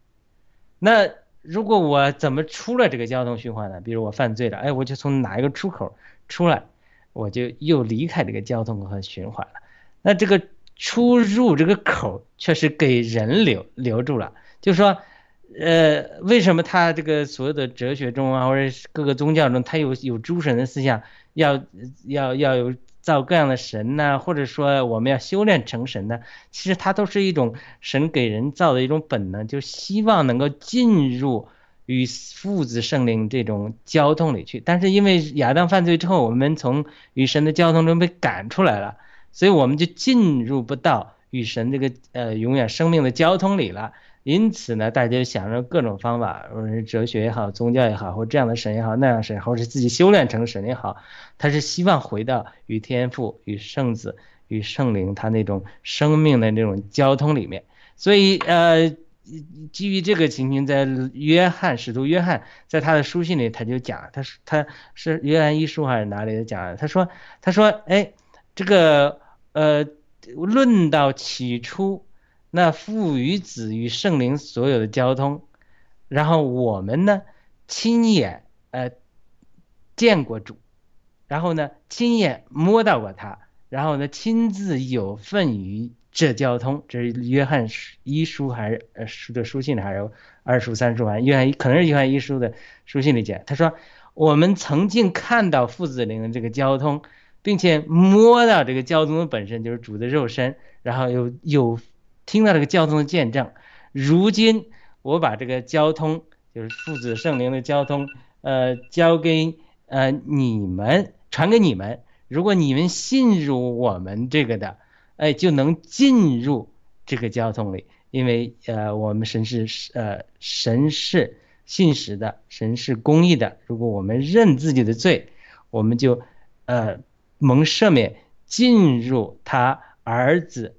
那如果我怎么出了这个交通循环呢？比如我犯罪了，哎，我就从哪一个出口出来，我就又离开这个交通和循环了。那这个。出入这个口确实给人留留住了，就是说，呃，为什么他这个所有的哲学中啊，或者各个宗教中，他有有诸神的思想，要要要有造各样的神呢？或者说我们要修炼成神呢？其实它都是一种神给人造的一种本能，就希望能够进入与父子圣灵这种交通里去。但是因为亚当犯罪之后，我们从与神的交通中被赶出来了。所以我们就进入不到与神这个呃永远生命的交通里了。因此呢，大家想着各种方法，或者是哲学也好，宗教也好，或这样的神也好，那样神，或者是自己修炼成神也好，他是希望回到与天父、与圣子、与圣灵他那种生命的那种交通里面。所以呃，基于这个情形，在约翰使徒约翰在他的书信里，他就讲，他是他是约翰一书还是哪里的讲？他说他说哎，这个。呃，论到起初，那父与子与圣灵所有的交通，然后我们呢亲眼呃见过主，然后呢亲眼摸到过他，然后呢亲自有份于这交通。这是约翰一书还是呃书的书信还是二书三书？约翰可能是约翰一书的书信里讲，他说我们曾经看到父子灵的这个交通。并且摸到这个交通的本身就是主的肉身，然后有有听到这个交通的见证。如今我把这个交通，就是父子圣灵的交通，呃，交给呃你们，传给你们。如果你们信入我们这个的，哎，就能进入这个交通里，因为呃，我们神是呃神是信实的，神是公义的。如果我们认自己的罪，我们就呃。蒙赦免，进入他儿子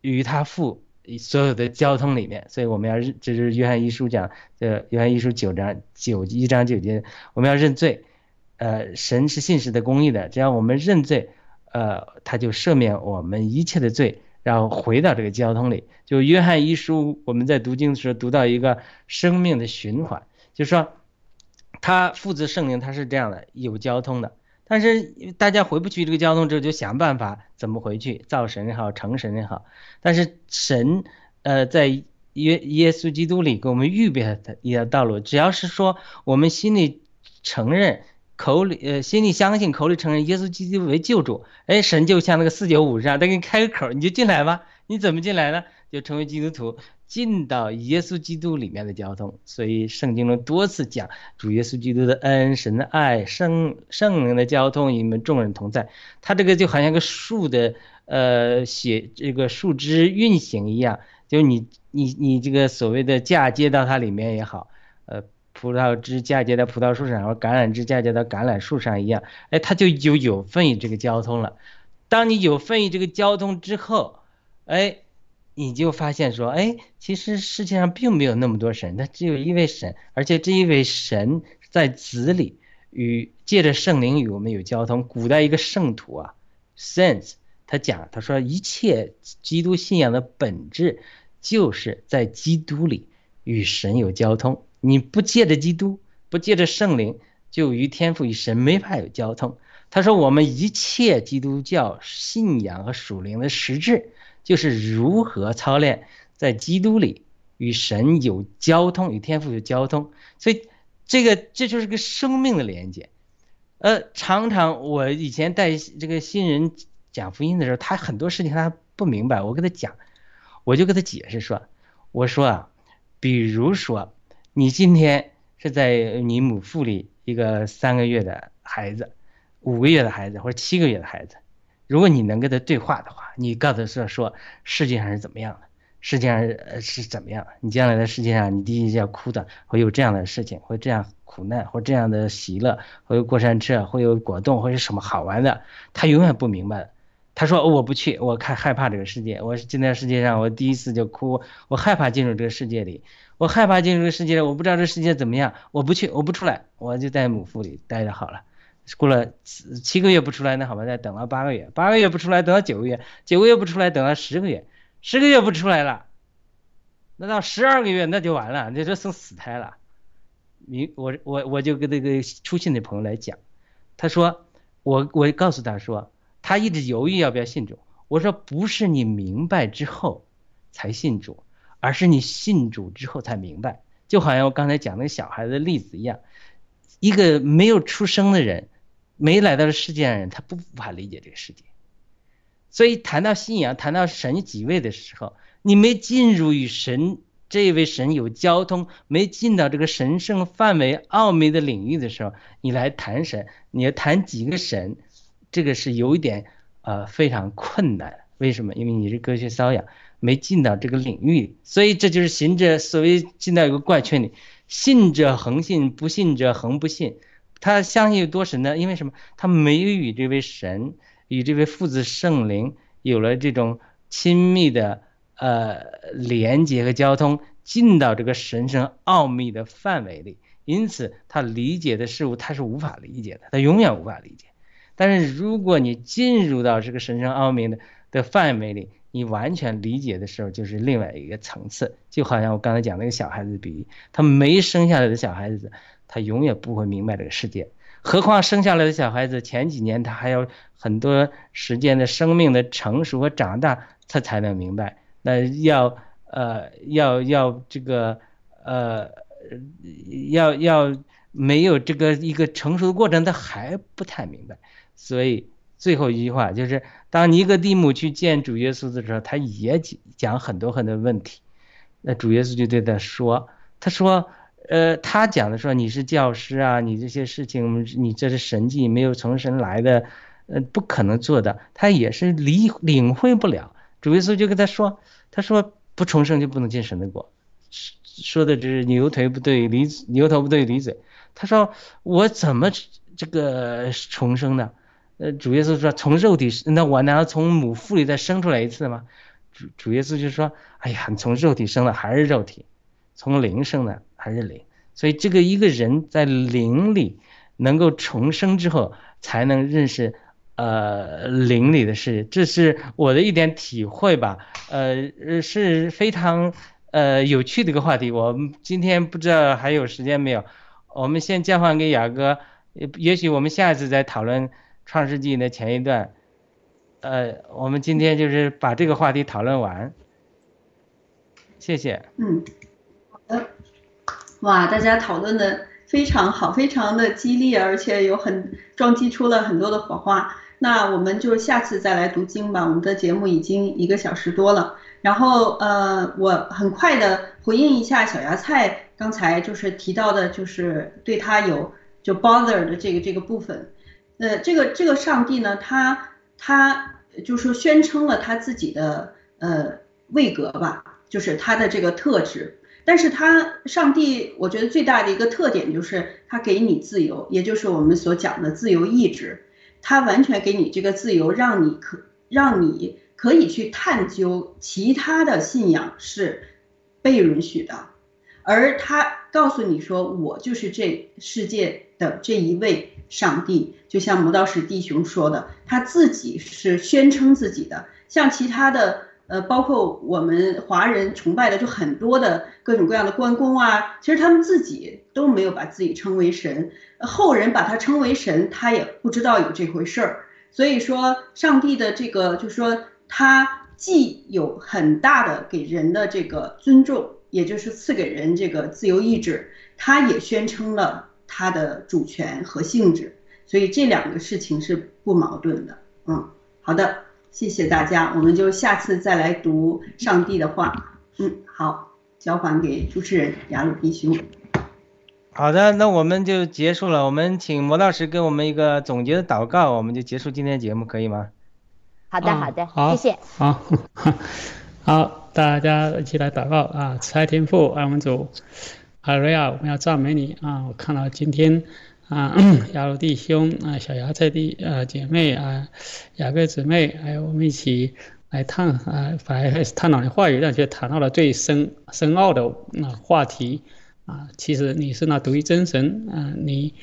与他父所有的交通里面，所以我们要认，这是约翰一书讲，呃，约翰一书九章九一章九节，我们要认罪，呃，神是信实的、公义的，只要我们认罪，呃，他就赦免我们一切的罪，然后回到这个交通里。就约翰一书，我们在读经的时候读到一个生命的循环，就是说，他父子圣灵他是这样的，有交通的。但是大家回不去这个交通之后，就想办法怎么回去，造神也好，成神也好。但是神，呃，在耶耶稣基督里给我们预备了一条道路，只要是说我们心里承认，口里呃心里相信，口里承认耶稣基督为救主，哎，神就像那个四九五上，他给你开个口，你就进来吧。你怎么进来呢？就成为基督徒。进到耶稣基督里面的交通，所以圣经中多次讲主耶稣基督的恩、神的爱、圣圣灵的交通与你们众人同在。它这个就好像个树的呃写这个树枝运行一样，就你你你这个所谓的嫁接到它里面也好，呃葡萄枝嫁接到葡萄树上，或橄榄枝嫁接到橄榄树上一样，哎，它就有有份于这个交通了。当你有份于这个交通之后，哎。你就发现说，哎，其实世界上并没有那么多神，他只有一位神，而且这一位神在子里与借着圣灵与我们有交通。古代一个圣徒啊，Sense，他讲，他说一切基督信仰的本质就是在基督里与神有交通。你不借着基督，不借着圣灵，就与天赋与神没法有交通。他说我们一切基督教信仰和属灵的实质。就是如何操练在基督里与神有交通，与天赋有交通，所以这个这就是个生命的连接。呃，常常我以前带这个新人讲福音的时候，他很多事情他不明白，我跟他讲，我就跟他解释说，我说啊，比如说你今天是在你母腹里一个三个月的孩子，五个月的孩子或者七个月的孩子。如果你能跟他对话的话，你告诉他说世界上是怎么样的，世界上是怎么样？你将来的世界上，你第一要哭的，会有这样的事情，会这样苦难，或这样的喜乐，会有过山车，会有果冻，或者什么好玩的，他永远不明白。他说我不去，我看害怕这个世界。我是进在世界上，我第一次就哭，我害怕进入这个世界里，我害怕进入这个世界，我不知道这世界怎么样，我不去，我不出来，我就在母腹里待着好了。过了七七个月不出来，那好吧，再等了八个月，八个月不出来，等到九个月，九个月不出来，等到十个月，十个月不出来了，那到十二个月那就完了，那就生死胎了。你我我我就跟那个出信的朋友来讲，他说我我告诉他说，他一直犹豫要不要信主。我说不是你明白之后才信主，而是你信主之后才明白。就好像我刚才讲那个小孩的例子一样，一个没有出生的人。没来到这世界上人，他不无法理解这个世界。所以谈到信仰，谈到神几位的时候，你没进入与神这位神有交通，没进到这个神圣范围奥秘的领域的时候，你来谈神，你要谈几个神，这个是有一点呃非常困难。为什么？因为你是隔靴搔痒，没进到这个领域。所以这就是行者所谓进到一个怪圈里，信者恒信，不信者恒不信。他相信有多神呢？因为什么？他没有与这位神、与这位父子圣灵有了这种亲密的呃连接和交通，进到这个神圣奥秘的范围里，因此他理解的事物他是无法理解的，他永远无法理解。但是如果你进入到这个神圣奥秘的的范围里，你完全理解的时候，就是另外一个层次。就好像我刚才讲那个小孩子比喻，他没生下来的小孩子。他永远不会明白这个世界，何况生下来的小孩子前几年他还有很多时间的生命的成熟和长大，他才能明白。那要呃要要这个呃要要没有这个一个成熟的过程，他还不太明白。所以最后一句话就是，当尼格蒂姆去见主耶稣的时候，他也讲很多很多问题。那主耶稣就对他说：“他说。”呃，他讲的说你是教师啊，你这些事情，你这是神迹，没有从神来的，呃，不可能做的。他也是理领会不了。主耶稣就跟他说，他说不重生就不能进神的国，说的这是牛腿不对驴牛头不对驴嘴。他说我怎么这个重生呢？呃，主耶稣说从肉体，那我难道从母腹里再生出来一次吗？主主耶稣就说，哎呀，你从肉体生的还是肉体，从灵生的。还是灵，所以这个一个人在灵里，能够重生之后，才能认识呃灵里的事。这是我的一点体会吧。呃，是非常呃有趣的一个话题。我们今天不知道还有时间没有，我们先交还给雅哥，也许我们下一次再讨论创世纪的前一段。呃，我们今天就是把这个话题讨论完。谢谢。嗯，的。哇，大家讨论的非常好，非常的激烈，而且有很撞击出了很多的火花。那我们就下次再来读经吧。我们的节目已经一个小时多了。然后呃，我很快的回应一下小芽菜刚才就是提到的，就是对他有就 bother 的这个这个部分。呃，这个这个上帝呢，他他就说宣称了他自己的呃位格吧。就是他的这个特质，但是他上帝，我觉得最大的一个特点就是他给你自由，也就是我们所讲的自由意志，他完全给你这个自由，让你可让你可以去探究其他的信仰是被允许的，而他告诉你说，我就是这世界的这一位上帝，就像魔道士弟兄说的，他自己是宣称自己的，像其他的。呃，包括我们华人崇拜的，就很多的各种各样的关公啊，其实他们自己都没有把自己称为神，后人把他称为神，他也不知道有这回事儿。所以说，上帝的这个，就是说，他既有很大的给人的这个尊重，也就是赐给人这个自由意志，他也宣称了他的主权和性质，所以这两个事情是不矛盾的。嗯，好的。谢谢大家，我们就下次再来读上帝的话。嗯，好，交还给主持人雅鲁弟兄。好的，那我们就结束了。我们请魔道师给我们一个总结的祷告，我们就结束今天节目，可以吗？好的，好的，谢谢。好，好，大家一起来祷告啊！慈爱天父，爱我们主，阿瑞亚，我们要赞美你啊！我看到今天。啊，雅鲁弟兄啊，小芽菜弟啊，姐妹啊，雅各姊妹，还有我们一起来探啊，来探讨的话语，让却谈到了最深深奥的啊话题啊。其实你是那独一真神啊，你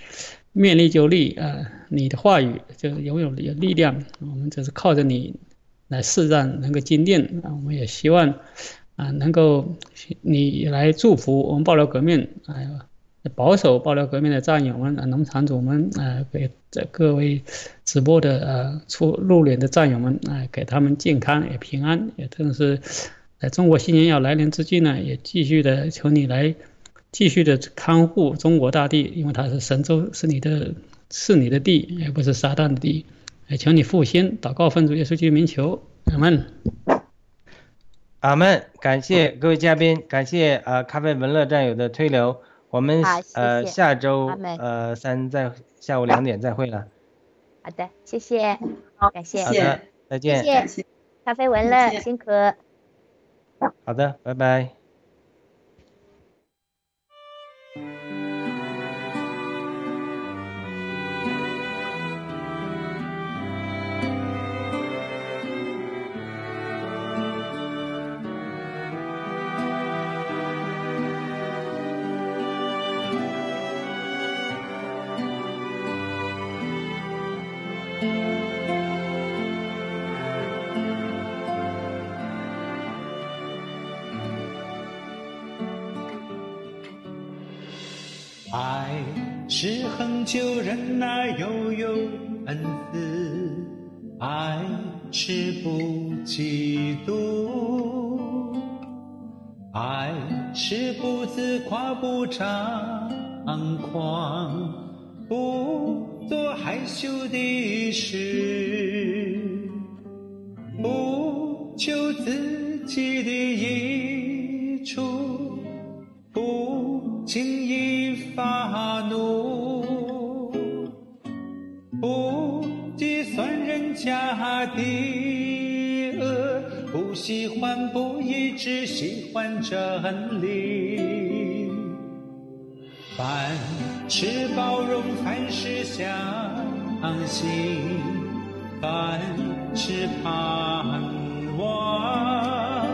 面立就立啊，你的话语就拥有有力量。我们只是靠着你来试战，能够坚定啊。我们也希望啊，能够你来祝福我们爆料革命，哎呀。保守爆料革命的战友们、农场主们，呃，给这各位直播的呃出露脸的战友们，啊，给他们健康也平安，也正是在中国新年要来临之际呢，也继续的求你来继续的看护中国大地，因为它是神州，是你的，是你的地，也不是撒旦的地，也求你复兴，祷告奉主耶稣基督名求，阿门，阿门，感谢各位嘉宾，感谢呃咖啡文乐战友的推流。我们呃下周呃三再下午两点再会了。好的，谢谢，好，感谢，好的，再见，谢谢，咖啡文乐辛苦。好的，拜拜。就忍耐，又有恩慈；爱是不嫉妒，爱是不自夸，不张狂，不做害羞的事，不求自己的益处，家的恶，不喜欢不义，只喜欢真理。凡事包容，凡事相信，凡事盼望，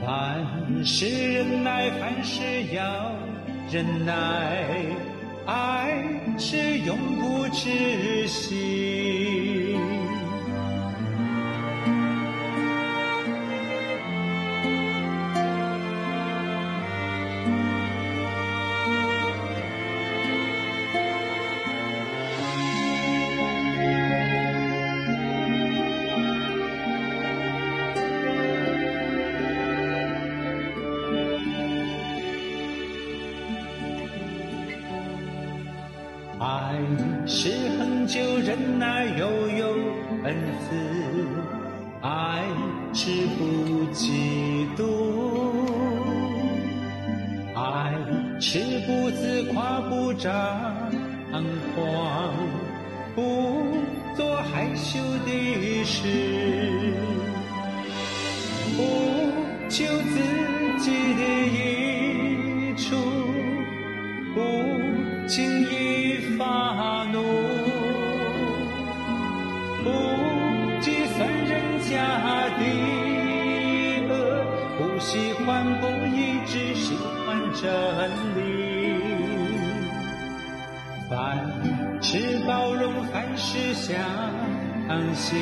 凡事忍耐，凡事要忍耐，爱。是永不止息。恒久忍耐，又有恩慈；爱是不嫉妒，爱是不自夸，不张狂，不做害羞的事，是包容，凡事相信，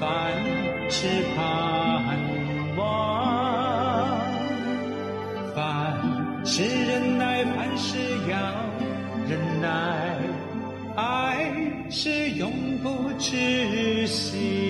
凡事盼望，凡事忍耐，凡事要忍耐，爱是永不止息。